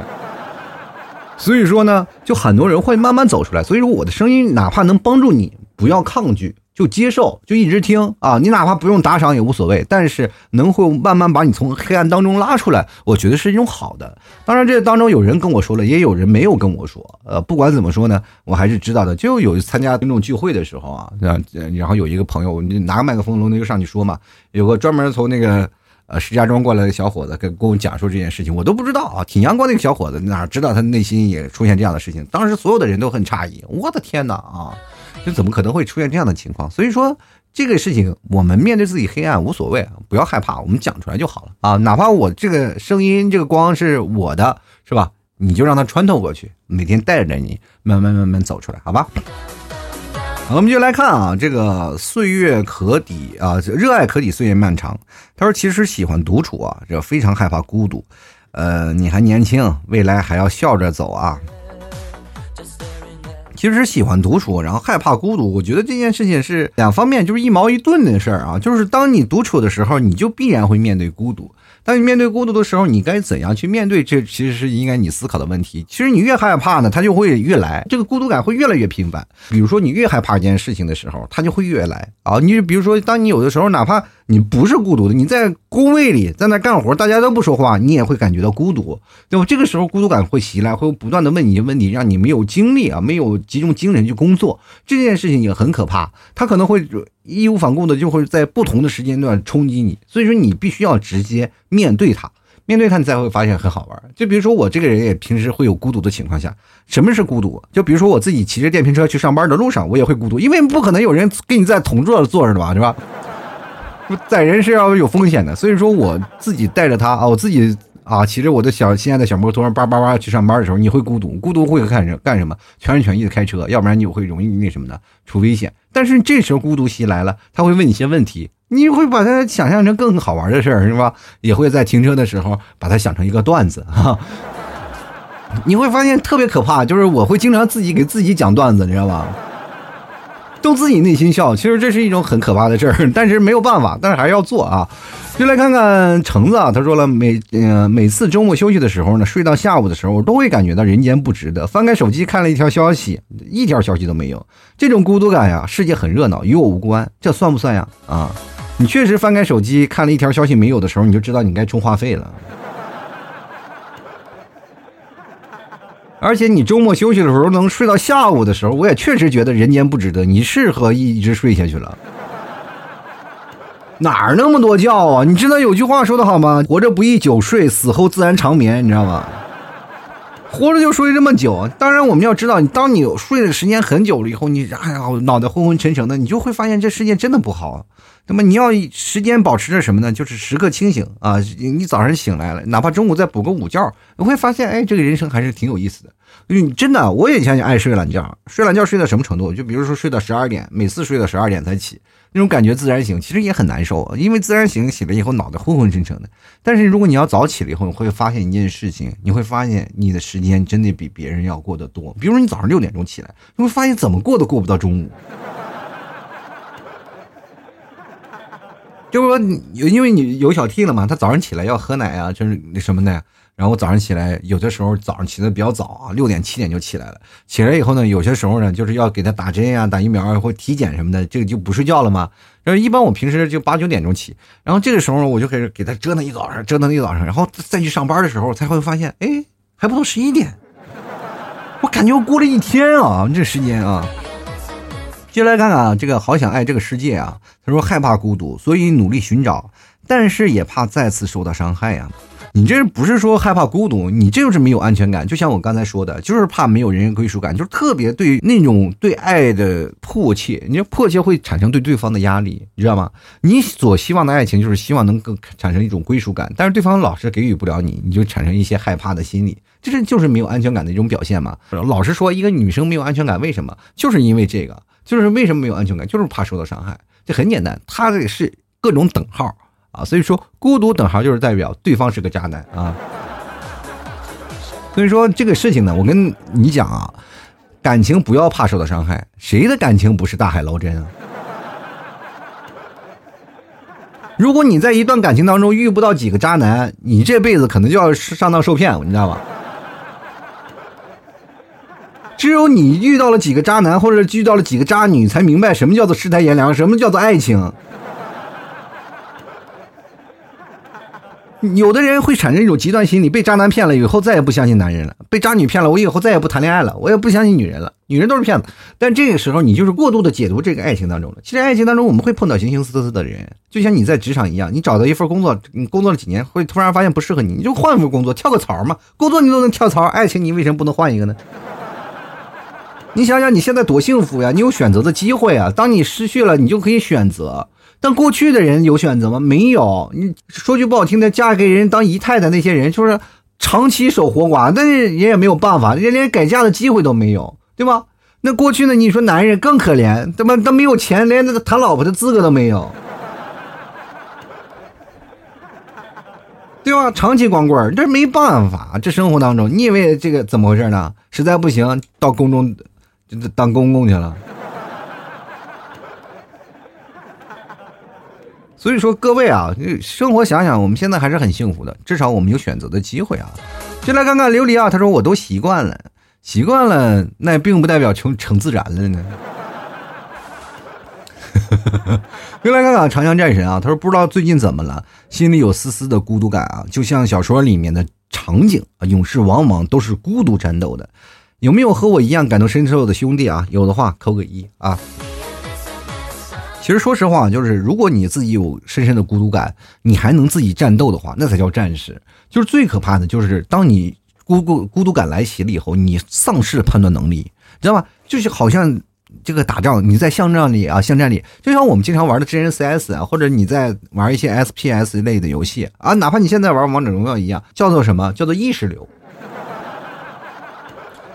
所以说呢，就很多人会慢慢走出来。所以说我的声音，哪怕能帮助你，不要抗拒。就接受，就一直听啊！你哪怕不用打赏也无所谓，但是能会慢慢把你从黑暗当中拉出来，我觉得是一种好的。当然，这当中有人跟我说了，也有人没有跟我说。呃，不管怎么说呢，我还是知道的。就有参加听众聚会的时候啊，然后有一个朋友，你拿个麦克风，龙就上去说嘛。有个专门从那个呃石家庄过来的小伙子跟跟我讲述这件事情，我都不知道啊，挺阳光的一个小伙子，哪知道他内心也出现这样的事情？当时所有的人都很诧异，我的天哪啊！这怎么可能会出现这样的情况？所以说，这个事情我们面对自己黑暗无所谓，不要害怕，我们讲出来就好了啊！哪怕我这个声音、这个光是我的，是吧？你就让它穿透过去，每天带着你，慢慢慢慢走出来，好吧？我们就来看啊，这个岁月可抵啊，热爱可抵岁月漫长。他说，其实喜欢独处啊，这非常害怕孤独。呃，你还年轻，未来还要笑着走啊。其实喜欢独处，然后害怕孤独。我觉得这件事情是两方面，就是一矛一盾的事儿啊。就是当你独处的时候，你就必然会面对孤独。当你面对孤独的时候，你该怎样去面对？这其实是应该你思考的问题。其实你越害怕呢，它就会越来，这个孤独感会越来越频繁。比如说，你越害怕一件事情的时候，它就会越来啊。你比如说，当你有的时候，哪怕你不是孤独的，你在工位里在那干活，大家都不说话，你也会感觉到孤独，对吧？这个时候孤独感会袭来，会不断的问你问题，让你没有精力啊，没有集中精神去工作。这件事情也很可怕，他可能会。义无反顾的就会在不同的时间段冲击你，所以说你必须要直接面对他，面对他你才会发现很好玩。就比如说我这个人也平时会有孤独的情况下，什么是孤独？就比如说我自己骑着电瓶车去上班的路上，我也会孤独，因为不可能有人跟你在同座坐着的吧，是吧？载人是要有风险的，所以说我自己带着它啊，我自己。啊，骑着我的小心爱的小摩托，叭叭叭去上班的时候，你会孤独，孤独会干什干什么？全心全意的开车，要不然你会容易那什么的，出危险。但是这时候孤独袭来了，他会问你一些问题，你会把它想象成更好玩的事儿，是吧？也会在停车的时候把它想成一个段子哈。你会发现特别可怕，就是我会经常自己给自己讲段子，你知道吧？都自己内心笑，其实这是一种很可怕的事儿，<laughs> 但是没有办法，但是还是要做啊。就来看看橙子啊，他说了，每嗯每次周末休息的时候呢，睡到下午的时候，都会感觉到人间不值得。翻开手机看了一条消息，一条消息都没有，这种孤独感呀，世界很热闹，与我无关，这算不算呀？啊，你确实翻开手机看了一条消息没有的时候，你就知道你该充话费了。而且你周末休息的时候能睡到下午的时候，我也确实觉得人间不值得。你适合一直睡下去了，哪儿那么多觉啊？你知道有句话说的好吗？活着不易久睡，死后自然长眠。你知道吗？活着就睡这么久。当然，我们要知道，你当你睡的时间很久了以后，你哎呀脑袋昏昏沉沉的，你就会发现这世界真的不好。那么你要时间保持着什么呢？就是时刻清醒啊！你早上醒来了，哪怕中午再补个午觉，你会发现，哎，这个人生还是挺有意思的。你真的，我以前爱睡懒觉，睡懒觉睡到什么程度？就比如说睡到十二点，每次睡到十二点才起，那种感觉自然醒，其实也很难受，因为自然醒醒了以后脑袋昏昏沉沉的。但是如果你要早起了以后，你会发现一件事情，你会发现你的时间真的比别人要过得多。比如说你早上六点钟起来，你会发现怎么过都过不到中午。就是说，你因为你有小 T 了嘛，他早上起来要喝奶啊，就是那什么的。然后早上起来，有的时候早上起的比较早啊，六点七点就起来了。起来以后呢，有些时候呢，就是要给他打针呀、打疫苗啊，或体检什么的，这个就不睡觉了嘛。然后一般我平时就八九点钟起，然后这个时候我就开始给他折腾一早上，折腾一早上，然后再去上班的时候才会发现，哎，还不到十一点，我感觉我过了一天啊，这时间啊。就来看看啊，这个好想爱这个世界啊。他说害怕孤独，所以努力寻找，但是也怕再次受到伤害呀。你这不是说害怕孤独，你这就是没有安全感。就像我刚才说的，就是怕没有人归属感，就是特别对那种对爱的迫切。你说迫切会产生对对方的压力，你知道吗？你所希望的爱情就是希望能够产生一种归属感，但是对方老是给予不了你，你就产生一些害怕的心理。这是就是没有安全感的一种表现嘛。老实说，一个女生没有安全感，为什么？就是因为这个。就是为什么没有安全感，就是怕受到伤害。这很简单，他这是各种等号啊。所以说，孤独等号就是代表对方是个渣男啊。所以说这个事情呢，我跟你讲啊，感情不要怕受到伤害。谁的感情不是大海捞针啊？如果你在一段感情当中遇不到几个渣男，你这辈子可能就要上当受骗，你知道吗？只有你遇到了几个渣男，或者遇到了几个渣女，才明白什么叫做世态炎凉，什么叫做爱情。有的人会产生一种极端心理，被渣男骗了以后，再也不相信男人了；被渣女骗了，我以后再也不谈恋爱了，我也不相信女人了。女人都是骗子。但这个时候，你就是过度的解读这个爱情当中了。其实爱情当中，我们会碰到形形色色的人，就像你在职场一样，你找到一份工作，你工作了几年，会突然发现不适合你，你就换份工作，跳个槽嘛。工作你都能跳槽，爱情你为什么不能换一个呢？你想想，你现在多幸福呀！你有选择的机会啊！当你失去了，你就可以选择。但过去的人有选择吗？没有。你说句不好听的，嫁给人当姨太太那些人，就是长期守活寡，但是人也没有办法，人连改嫁的机会都没有，对吧？那过去呢？你说男人更可怜，他妈他没有钱，连那个谈老婆的资格都没有，对吧？长期光棍这没办法，这生活当中，你以为这个怎么回事呢？实在不行，到宫中。就当公公去了。所以说，各位啊，生活想想，我们现在还是很幸福的，至少我们有选择的机会啊。就来看看琉璃啊，他说我都习惯了，习惯了，那并不代表成成自然了呢。<laughs> 又来看看长江战神啊，他说不知道最近怎么了，心里有丝丝的孤独感啊，就像小说里面的场景啊，勇士往往都是孤独战斗的。有没有和我一样感同身受的兄弟啊？有的话扣个一啊。其实说实话，就是如果你自己有深深的孤独感，你还能自己战斗的话，那才叫战士。就是最可怕的就是当你孤孤孤独感来袭了以后，你丧失了判断能力，知道吧？就是好像这个打仗，你在巷战里啊，巷战里，就像我们经常玩的真人 CS 啊，或者你在玩一些 SPS 类的游戏啊，哪怕你现在玩王者荣耀一样，叫做什么？叫做意识流。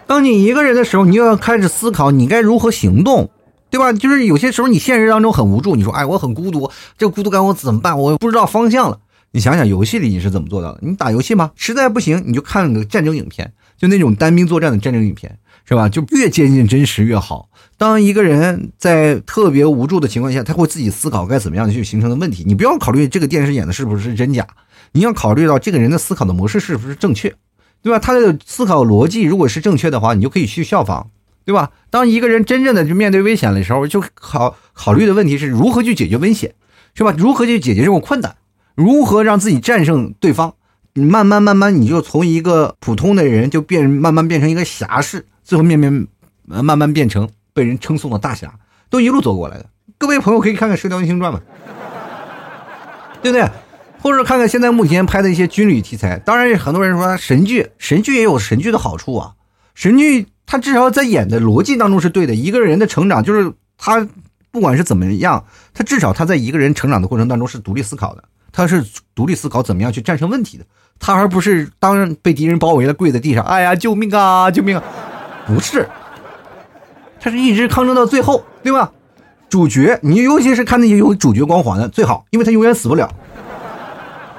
当你一个人的时候，你要开始思考你该如何行动。对吧？就是有些时候你现实当中很无助，你说哎，我很孤独，这个孤独感我怎么办？我不知道方向了。你想想游戏里你是怎么做到的？你打游戏吗？实在不行你就看个战争影片，就那种单兵作战的战争影片，是吧？就越接近真实越好。当一个人在特别无助的情况下，他会自己思考该怎么样去形成的问题。你不要考虑这个电视演的是不是真假，你要考虑到这个人的思考的模式是不是正确，对吧？他的思考逻辑如果是正确的话，你就可以去效仿。对吧？当一个人真正的就面对危险的时候，就考考虑的问题是如何去解决危险，是吧？如何去解决这种困难？如何让自己战胜对方？你慢慢慢慢，你就从一个普通的人就变慢慢变成一个侠士，最后面面慢慢变成被人称颂的大侠，都一路走过来的。各位朋友可以看看《射雕英雄传》嘛，对不对？或者看看现在目前拍的一些军旅题材。当然，很多人说神剧，神剧也有神剧的好处啊，神剧。他至少在演的逻辑当中是对的。一个人的成长，就是他不管是怎么样，他至少他在一个人成长的过程当中是独立思考的，他是独立思考怎么样去战胜问题的。他而不是当被敌人包围了跪在地上，哎呀，救命啊，救命啊！不是，他是一直抗争到最后，对吧？主角，你尤其是看那些有主角光环的最好，因为他永远死不了，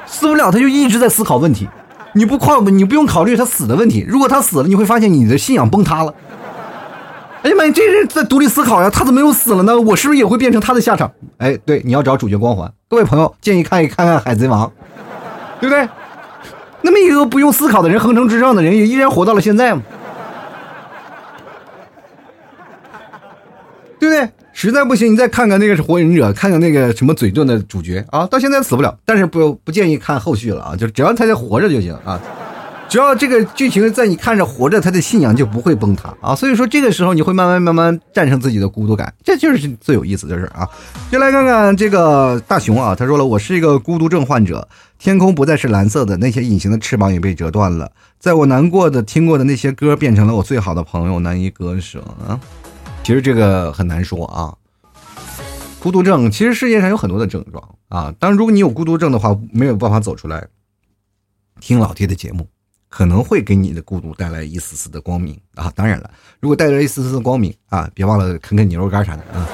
死不了他就一直在思考问题。你不考，你不用考虑他死的问题。如果他死了，你会发现你的信仰崩塌了。哎呀妈呀，这人在独立思考呀，他怎么又死了呢？我是不是也会变成他的下场？哎，对，你要找主角光环。各位朋友，建议看一看看《海贼王》，对不对？那么一个不用思考的人，横冲直撞的人，也依然活到了现在嘛，对不对？实在不行，你再看看那个是火影忍者，看看那个什么嘴遁的主角啊，到现在死不了，但是不不建议看后续了啊，就只要他在活着就行啊，只要这个剧情在你看着活着，他的信仰就不会崩塌啊，所以说这个时候你会慢慢慢慢战胜自己的孤独感，这就是最有意思的事啊。就来看看这个大熊啊，他说了，我是一个孤独症患者，天空不再是蓝色的，那些隐形的翅膀也被折断了，在我难过的听过的那些歌，变成了我最好的朋友，难以割舍啊。其实这个很难说啊，孤独症其实世界上有很多的症状啊。当然，如果你有孤独症的话，没有办法走出来，听老爹的节目，可能会给你的孤独带来一丝丝的光明啊。当然了，如果带着一丝丝的光明啊，别忘了啃啃牛肉干啥的啊。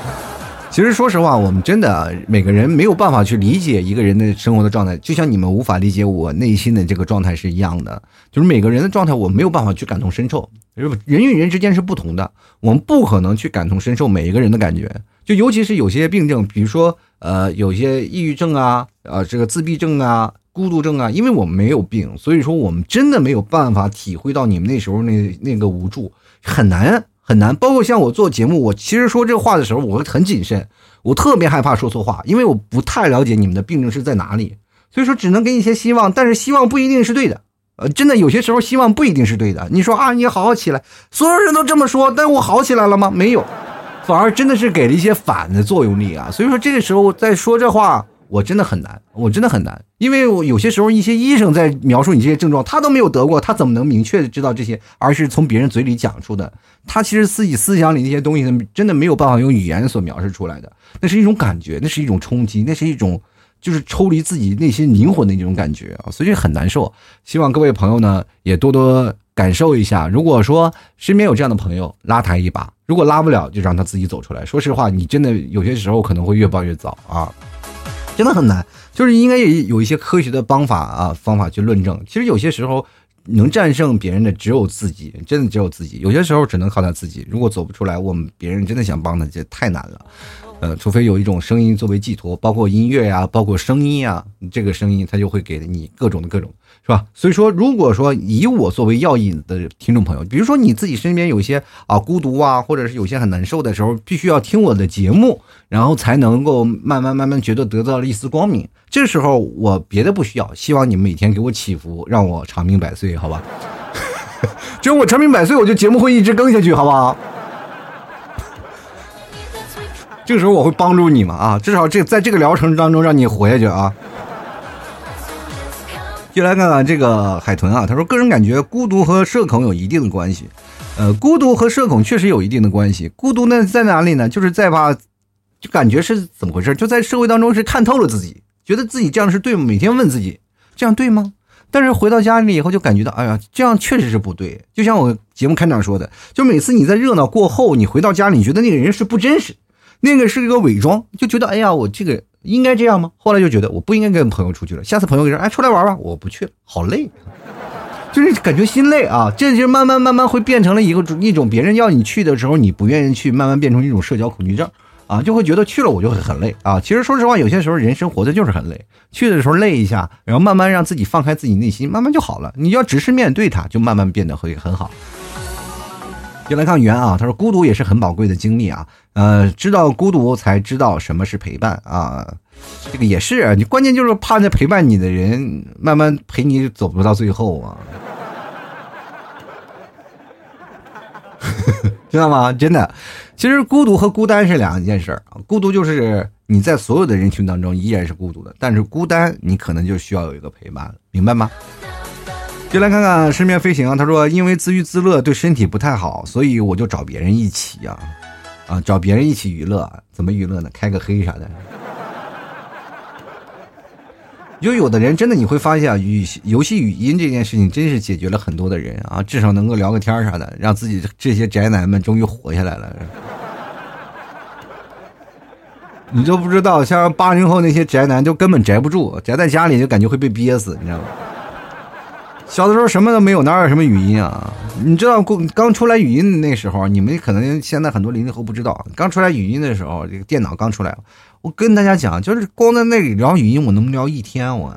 其实说实话，我们真的每个人没有办法去理解一个人的生活的状态，就像你们无法理解我内心的这个状态是一样的。就是每个人的状态，我没有办法去感同身受。人与人之间是不同的，我们不可能去感同身受每一个人的感觉。就尤其是有些病症，比如说呃，有些抑郁症啊，呃，这个自闭症啊，孤独症啊，因为我们没有病，所以说我们真的没有办法体会到你们那时候那那个无助，很难很难。包括像我做节目，我其实说这话的时候，我会很谨慎，我特别害怕说错话，因为我不太了解你们的病症是在哪里，所以说只能给你一些希望，但是希望不一定是对的。呃，真的有些时候希望不一定是对的。你说啊，你好好起来，所有人都这么说，但我好起来了吗？没有，反而真的是给了一些反的作用力啊。所以说这个时候在说这话，我真的很难，我真的很难，因为我有些时候一些医生在描述你这些症状，他都没有得过，他怎么能明确的知道这些？而是从别人嘴里讲出的，他其实自己思想里那些东西，真的没有办法用语言所描述出来的。那是一种感觉，那是一种冲击，那是一种。就是抽离自己内心灵魂的那种感觉啊，所以很难受。希望各位朋友呢也多多感受一下。如果说身边有这样的朋友，拉他一把；如果拉不了，就让他自己走出来。说实话，你真的有些时候可能会越抱越早啊，真的很难。就是应该也有一些科学的方法啊方法去论证。其实有些时候，能战胜别人的只有自己，真的只有自己。有些时候只能靠他自己。如果走不出来，我们别人真的想帮他，这太难了。呃，除非有一种声音作为寄托，包括音乐呀，包括声音呀，这个声音它就会给你各种的各种，是吧？所以说，如果说以我作为要引的听众朋友，比如说你自己身边有些啊孤独啊，或者是有些很难受的时候，必须要听我的节目，然后才能够慢慢慢慢觉得得到了一丝光明。这时候我别的不需要，希望你们每天给我祈福，让我长命百岁，好吧？<laughs> 只有我长命百岁，我就节目会一直更下去，好不好？这个时候我会帮助你们啊，至少这在这个疗程当中让你活下去啊。就来看看这个海豚啊，他说个人感觉孤独和社恐有一定的关系，呃，孤独和社恐确实有一定的关系。孤独呢在哪里呢？就是在把就感觉是怎么回事？就在社会当中是看透了自己，觉得自己这样是对？每天问自己这样对吗？但是回到家里以后就感觉到，哎呀，这样确实是不对。就像我节目开场说的，就每次你在热闹过后，你回到家里，你觉得那个人是不真实。那个是一个伪装，就觉得哎呀，我这个应该这样吗？后来就觉得我不应该跟朋友出去了。下次朋友说，哎，出来玩吧，我不去了，好累，就是感觉心累啊。这就慢慢慢慢会变成了一个一种别人要你去的时候，你不愿意去，慢慢变成一种社交恐惧症啊，就会觉得去了我就会很累啊。其实说实话，有些时候人生活的就是很累，去的时候累一下，然后慢慢让自己放开自己内心，慢慢就好了。你要直视面对它，就慢慢变得会很好。就来看圆啊，他说孤独也是很宝贵的经历啊，呃，知道孤独才知道什么是陪伴啊，这个也是，你关键就是怕那陪伴你的人慢慢陪你走不到最后啊，<laughs> 知道吗？真的，其实孤独和孤单是两件事啊，孤独就是你在所有的人群当中依然是孤独的，但是孤单你可能就需要有一个陪伴，明白吗？就来看看身边飞行啊，他说因为自娱自乐对身体不太好，所以我就找别人一起啊，啊找别人一起娱乐，怎么娱乐呢？开个黑啥的。<laughs> 就有的人真的你会发现啊，语游戏语音这件事情真是解决了很多的人啊，至少能够聊个天啥的，让自己这些宅男们终于活下来了。<laughs> 你都不知道，像八零后那些宅男就根本宅不住，宅在家里就感觉会被憋死，你知道吗？小的时候什么都没有，哪有什么语音啊？你知道刚出来语音那时候，你们可能现在很多零零后不知道，刚出来语音的时候，这个电脑刚出来，我跟大家讲，就是光在那里聊语音，我能聊一天，我，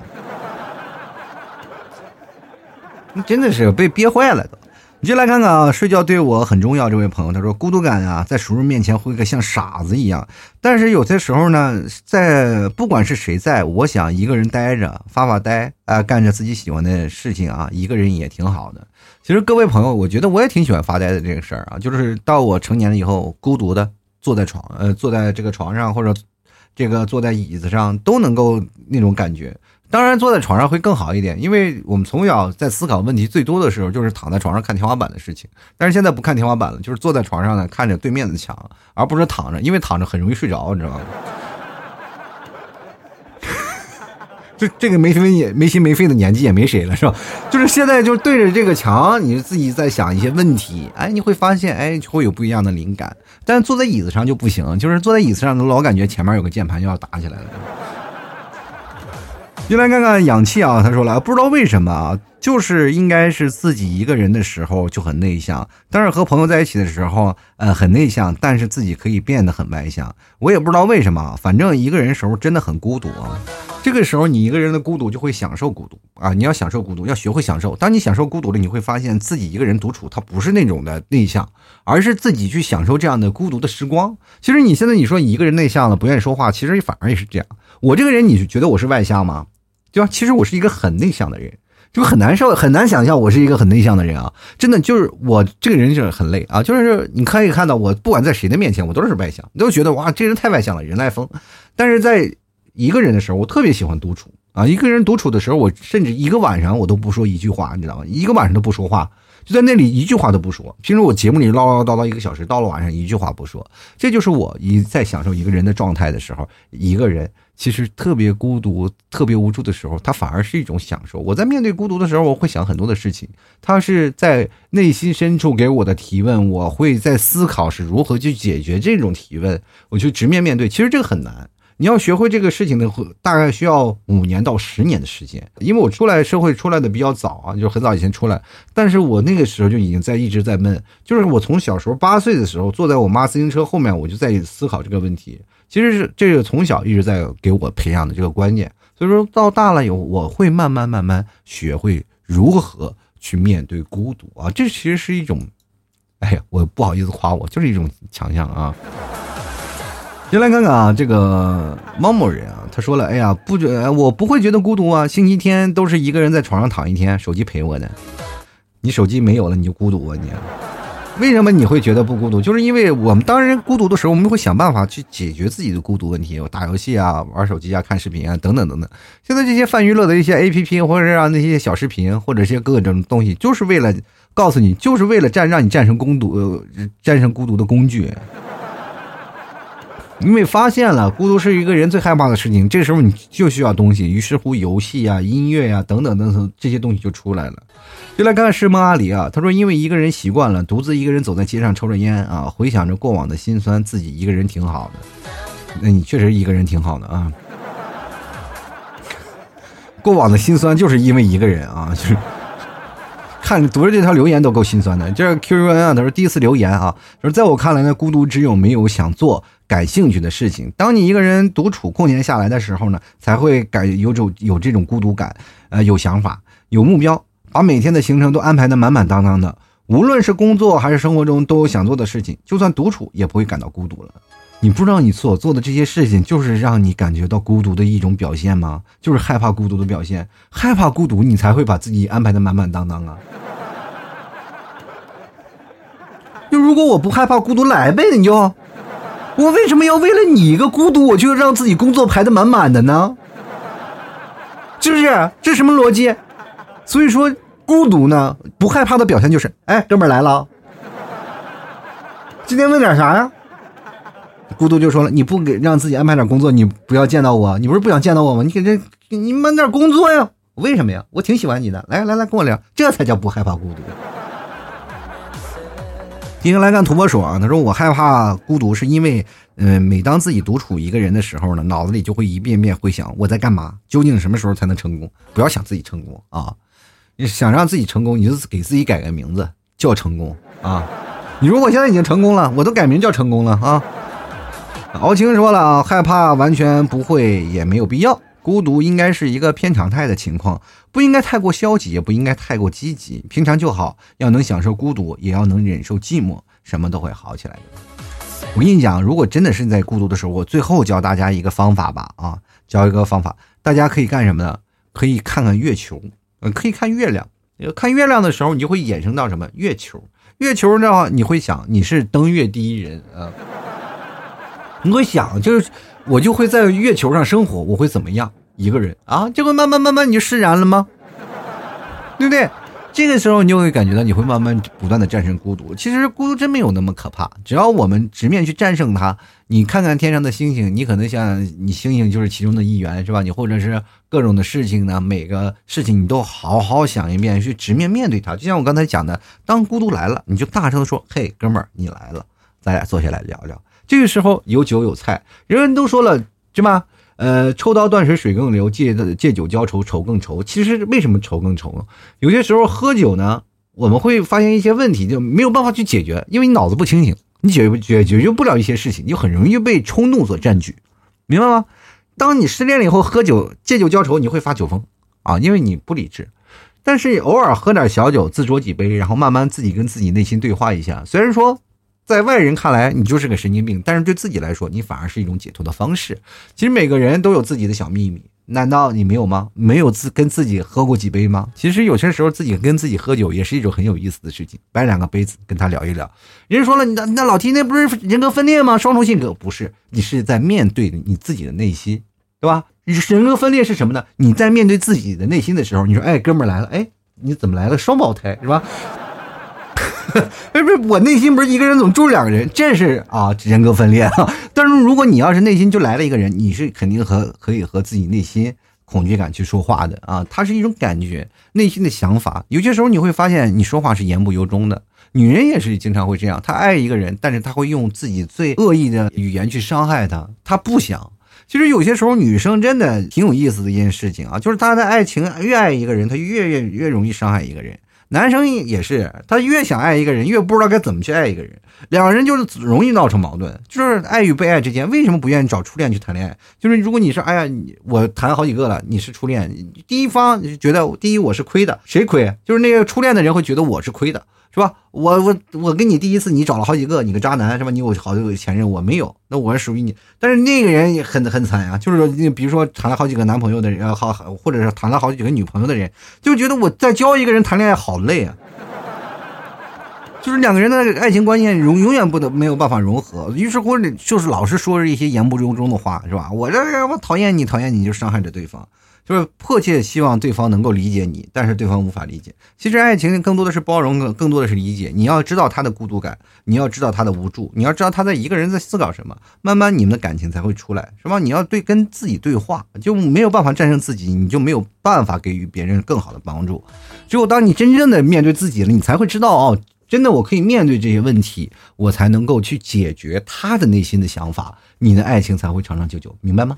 <laughs> 真的是被憋坏了都。你就来看看啊，睡觉对我很重要。这位朋友他说，孤独感啊，在熟人面前会个像傻子一样。但是有些时候呢，在不管是谁在，我想一个人待着发发呆啊，干着自己喜欢的事情啊，一个人也挺好的。其实各位朋友，我觉得我也挺喜欢发呆的这个事儿啊，就是到我成年了以后，孤独的坐在床呃，坐在这个床上或者这个坐在椅子上，都能够那种感觉。当然，坐在床上会更好一点，因为我们从小在思考问题最多的时候，就是躺在床上看天花板的事情。但是现在不看天花板了，就是坐在床上呢，看着对面的墙，而不是躺着，因为躺着很容易睡着，你知道吗？这这个没心也没心没肺的年纪也没谁了，是吧？就是现在就对着这个墙，你自己在想一些问题，哎，你会发现，哎，会有不一样的灵感。但是坐在椅子上就不行，就是坐在椅子上，老感觉前面有个键盘就要打起来了。就来看看氧气啊，他说了，不知道为什么啊，就是应该是自己一个人的时候就很内向，但是和朋友在一起的时候，呃，很内向，但是自己可以变得很外向。我也不知道为什么，反正一个人时候真的很孤独啊。这个时候你一个人的孤独就会享受孤独啊，你要享受孤独，要学会享受。当你享受孤独了，你会发现自己一个人独处，他不是那种的内向，而是自己去享受这样的孤独的时光。其实你现在你说你一个人内向了，不愿意说话，其实反而也是这样。我这个人，你觉得我是外向吗？对吧？其实我是一个很内向的人，就很难受，很难想象我是一个很内向的人啊！真的就是我这个人就是很累啊！就是你可以看到我，不管在谁的面前，我都是外向，都觉得哇，这人太外向了，人来疯。但是在一个人的时候，我特别喜欢独处啊！一个人独处的时候，我甚至一个晚上我都不说一句话，你知道吗？一个晚上都不说话，就在那里一句话都不说。平时我节目里唠唠叨叨一个小时，到了晚上一句话不说，这就是我一在享受一个人的状态的时候，一个人。其实特别孤独、特别无助的时候，他反而是一种享受。我在面对孤独的时候，我会想很多的事情。他是在内心深处给我的提问，我会在思考是如何去解决这种提问。我去直面面对，其实这个很难。你要学会这个事情的，大概需要五年到十年的时间。因为我出来社会出来的比较早啊，就很早以前出来，但是我那个时候就已经在一直在闷，就是我从小时候八岁的时候坐在我妈自行车后面，我就在思考这个问题。其实是这个从小一直在给我培养的这个观念，所以说到大了以后，我会慢慢慢慢学会如何去面对孤独啊。这其实是一种，哎呀，我不好意思夸我，就是一种强项啊。先来看看啊，这个猫某人啊，他说了，哎呀，不觉我不会觉得孤独啊，星期天都是一个人在床上躺一天，手机陪我的。你手机没有了，你就孤独啊你？为什么你会觉得不孤独？就是因为我们当然孤独的时候，我们会想办法去解决自己的孤独问题，打游戏啊，玩手机啊，看视频啊，等等等等。现在这些泛娱乐的一些 A P P，或者是啊那些小视频，或者些各种东西，就是为了告诉你，就是为了战让你战胜孤独，战胜孤独的工具。因为发现了孤独是一个人最害怕的事情，这时候你就需要东西，于是乎游戏啊、音乐呀等等等等这些东西就出来了。就来看看师梦阿里啊，他说因为一个人习惯了独自一个人走在街上抽着烟啊，回想着过往的辛酸，自己一个人挺好的。那你确实一个人挺好的啊。过往的辛酸就是因为一个人啊，就是看读着这条留言都够心酸的。这是 Q U N 啊，他说第一次留言啊，说在我看来呢，孤独只有没有想做。感兴趣的事情，当你一个人独处空闲下来的时候呢，才会感有种有这种孤独感，呃，有想法，有目标，把每天的行程都安排的满满当当的。无论是工作还是生活中，都有想做的事情，就算独处也不会感到孤独了。你不知道你所做的这些事情，就是让你感觉到孤独的一种表现吗？就是害怕孤独的表现，害怕孤独，你才会把自己安排的满满当当啊。就如果我不害怕孤独，来呗，你就。我为什么要为了你一个孤独，我就让自己工作排的满满的呢？是不是？这什么逻辑？所以说，孤独呢，不害怕的表现就是，哎，哥们儿来了，今天问点啥呀？孤独就说了，你不给让自己安排点工作，你不要见到我，你不是不想见到我吗？你给这，你忙点工作呀？为什么呀？我挺喜欢你的，来来来，跟我聊，这才叫不害怕孤独。今天来看土拨鼠啊，他说我害怕孤独，是因为，嗯，每当自己独处一个人的时候呢，脑子里就会一遍遍回想我在干嘛，究竟什么时候才能成功？不要想自己成功啊，你想让自己成功，你就给自己改个名字叫成功啊。你说我现在已经成功了，我都改名叫成功了啊。敖青说了啊，害怕完全不会，也没有必要。孤独应该是一个偏常态的情况，不应该太过消极，也不应该太过积极，平常就好。要能享受孤独，也要能忍受寂寞，什么都会好起来的。我跟你讲，如果真的是在孤独的时候，我最后教大家一个方法吧，啊，教一个方法，大家可以干什么呢？可以看看月球，嗯，可以看月亮。看月亮的时候，你就会衍生到什么？月球，月球的话，你会想你是登月第一人啊，你会想就是。我就会在月球上生活，我会怎么样？一个人啊，就会慢慢慢慢你就释然了吗？对不对？这个时候你就会感觉到你会慢慢不断的战胜孤独。其实孤独真没有那么可怕，只要我们直面去战胜它。你看看天上的星星，你可能像你星星就是其中的一员，是吧？你或者是各种的事情呢，每个事情你都好好想一遍，去直面面对它。就像我刚才讲的，当孤独来了，你就大声的说：“嘿，哥们儿，你来了，咱俩坐下来聊聊。”这个时候有酒有菜，人人都说了，是吧？呃，抽刀断水水更流，借借酒浇愁愁更愁。其实为什么愁更愁呢？有些时候喝酒呢，我们会发现一些问题，就没有办法去解决，因为你脑子不清醒，你解决解决不了一些事情，你就很容易被冲动所占据，明白吗？当你失恋了以后，喝酒借酒浇愁，你会发酒疯啊，因为你不理智。但是偶尔喝点小酒，自酌几杯，然后慢慢自己跟自己内心对话一下，虽然说。在外人看来，你就是个神经病，但是对自己来说，你反而是一种解脱的方式。其实每个人都有自己的小秘密，难道你没有吗？没有自跟自己喝过几杯吗？其实有些时候自己跟自己喝酒也是一种很有意思的事情，摆两个杯子跟他聊一聊。人说了，你那那老提那不是人格分裂吗？双重性格不是，你是在面对你自己的内心，对吧？人格分裂是什么呢？你在面对自己的内心的时候，你说，哎，哥们来了，哎，你怎么来了双胞胎，是吧？<laughs> 不是我内心不是一个人，怎么住两个人？这是啊，人格分裂啊。<laughs> 但是如果你要是内心就来了一个人，你是肯定和可以和自己内心恐惧感去说话的啊。它是一种感觉，内心的想法。有些时候你会发现，你说话是言不由衷的。女人也是经常会这样，她爱一个人，但是她会用自己最恶意的语言去伤害他。她不想，其实有些时候女生真的挺有意思的一件事情啊，就是她的爱情越爱一个人，她越越越容易伤害一个人。男生也是，他越想爱一个人，越不知道该怎么去爱一个人，两个人就是容易闹成矛盾，就是爱与被爱之间，为什么不愿意找初恋去谈恋爱？就是如果你说，哎呀，我谈好几个了，你是初恋，第一方觉得第一我是亏的，谁亏？就是那个初恋的人会觉得我是亏的。是吧？我我我跟你第一次，你找了好几个，你个渣男是吧？你有好多个前任，我没有，那我属于你。但是那个人也很很惨呀，就是说，比如说谈了好几个男朋友的人，好，或者是谈了好几个女朋友的人，就觉得我在教一个人谈恋爱好累啊。就是两个人的爱情观念永永远不能没有办法融合，于是乎就是老是说着一些言不由衷的话，是吧？我这我讨厌你，讨厌你就伤害着对方。就是迫切希望对方能够理解你，但是对方无法理解。其实爱情更多的是包容，更多的是理解。你要知道他的孤独感，你要知道他的无助，你要知道他在一个人在思考什么。慢慢你们的感情才会出来，是吧？你要对跟自己对话，就没有办法战胜自己，你就没有办法给予别人更好的帮助。只有当你真正的面对自己了，你才会知道哦，真的我可以面对这些问题，我才能够去解决他的内心的想法，你的爱情才会长长久久，明白吗？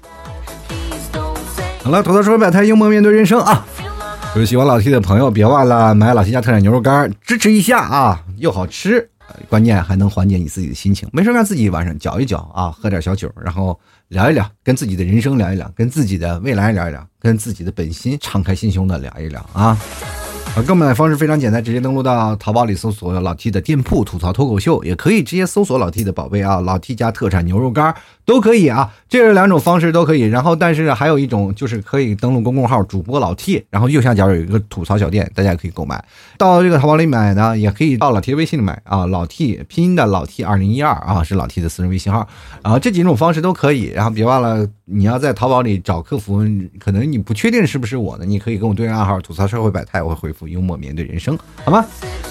好了，土豆说百态，幽默面对人生啊！有喜欢老 T 的朋友，别忘了买老 T 家特产牛肉干，支持一下啊！又好吃，关键还能缓解你自己的心情。没事干，自己晚上搅一搅啊，喝点小酒，然后聊一聊，跟自己的人生聊一聊，跟自己的未来聊一聊，跟自己的本心敞开心胸的聊一聊啊！购买方式非常简单，直接登录到淘宝里搜索老 T 的店铺吐槽脱口秀，也可以直接搜索老 T 的宝贝啊，老 T 家特产牛肉干都可以啊，这是两种方式都可以。然后，但是还有一种就是可以登录公众号主播老 T，然后右下角有一个吐槽小店，大家也可以购买。到这个淘宝里买呢，也可以到老 T 微信里买啊，老 T 拼音的老 T 二零一二啊，是老 T 的私人微信号。然后这几种方式都可以。然后别忘了，你要在淘宝里找客服，可能你不确定是不是我的，你可以跟我对暗号吐槽社会百态，我会回复。幽默面对人生，好吗？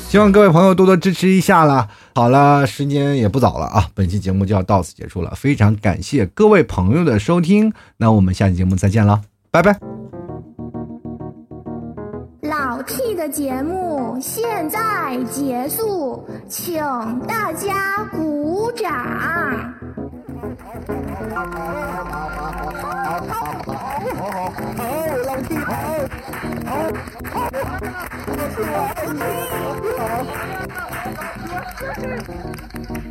希望各位朋友多多支持一下啦。好了，时间也不早了啊，本期节目就要到此结束了。非常感谢各位朋友的收听，那我们下期节目再见了，拜拜。老 T 的节目现在结束，请大家鼓掌。好，<laughs> Thank you.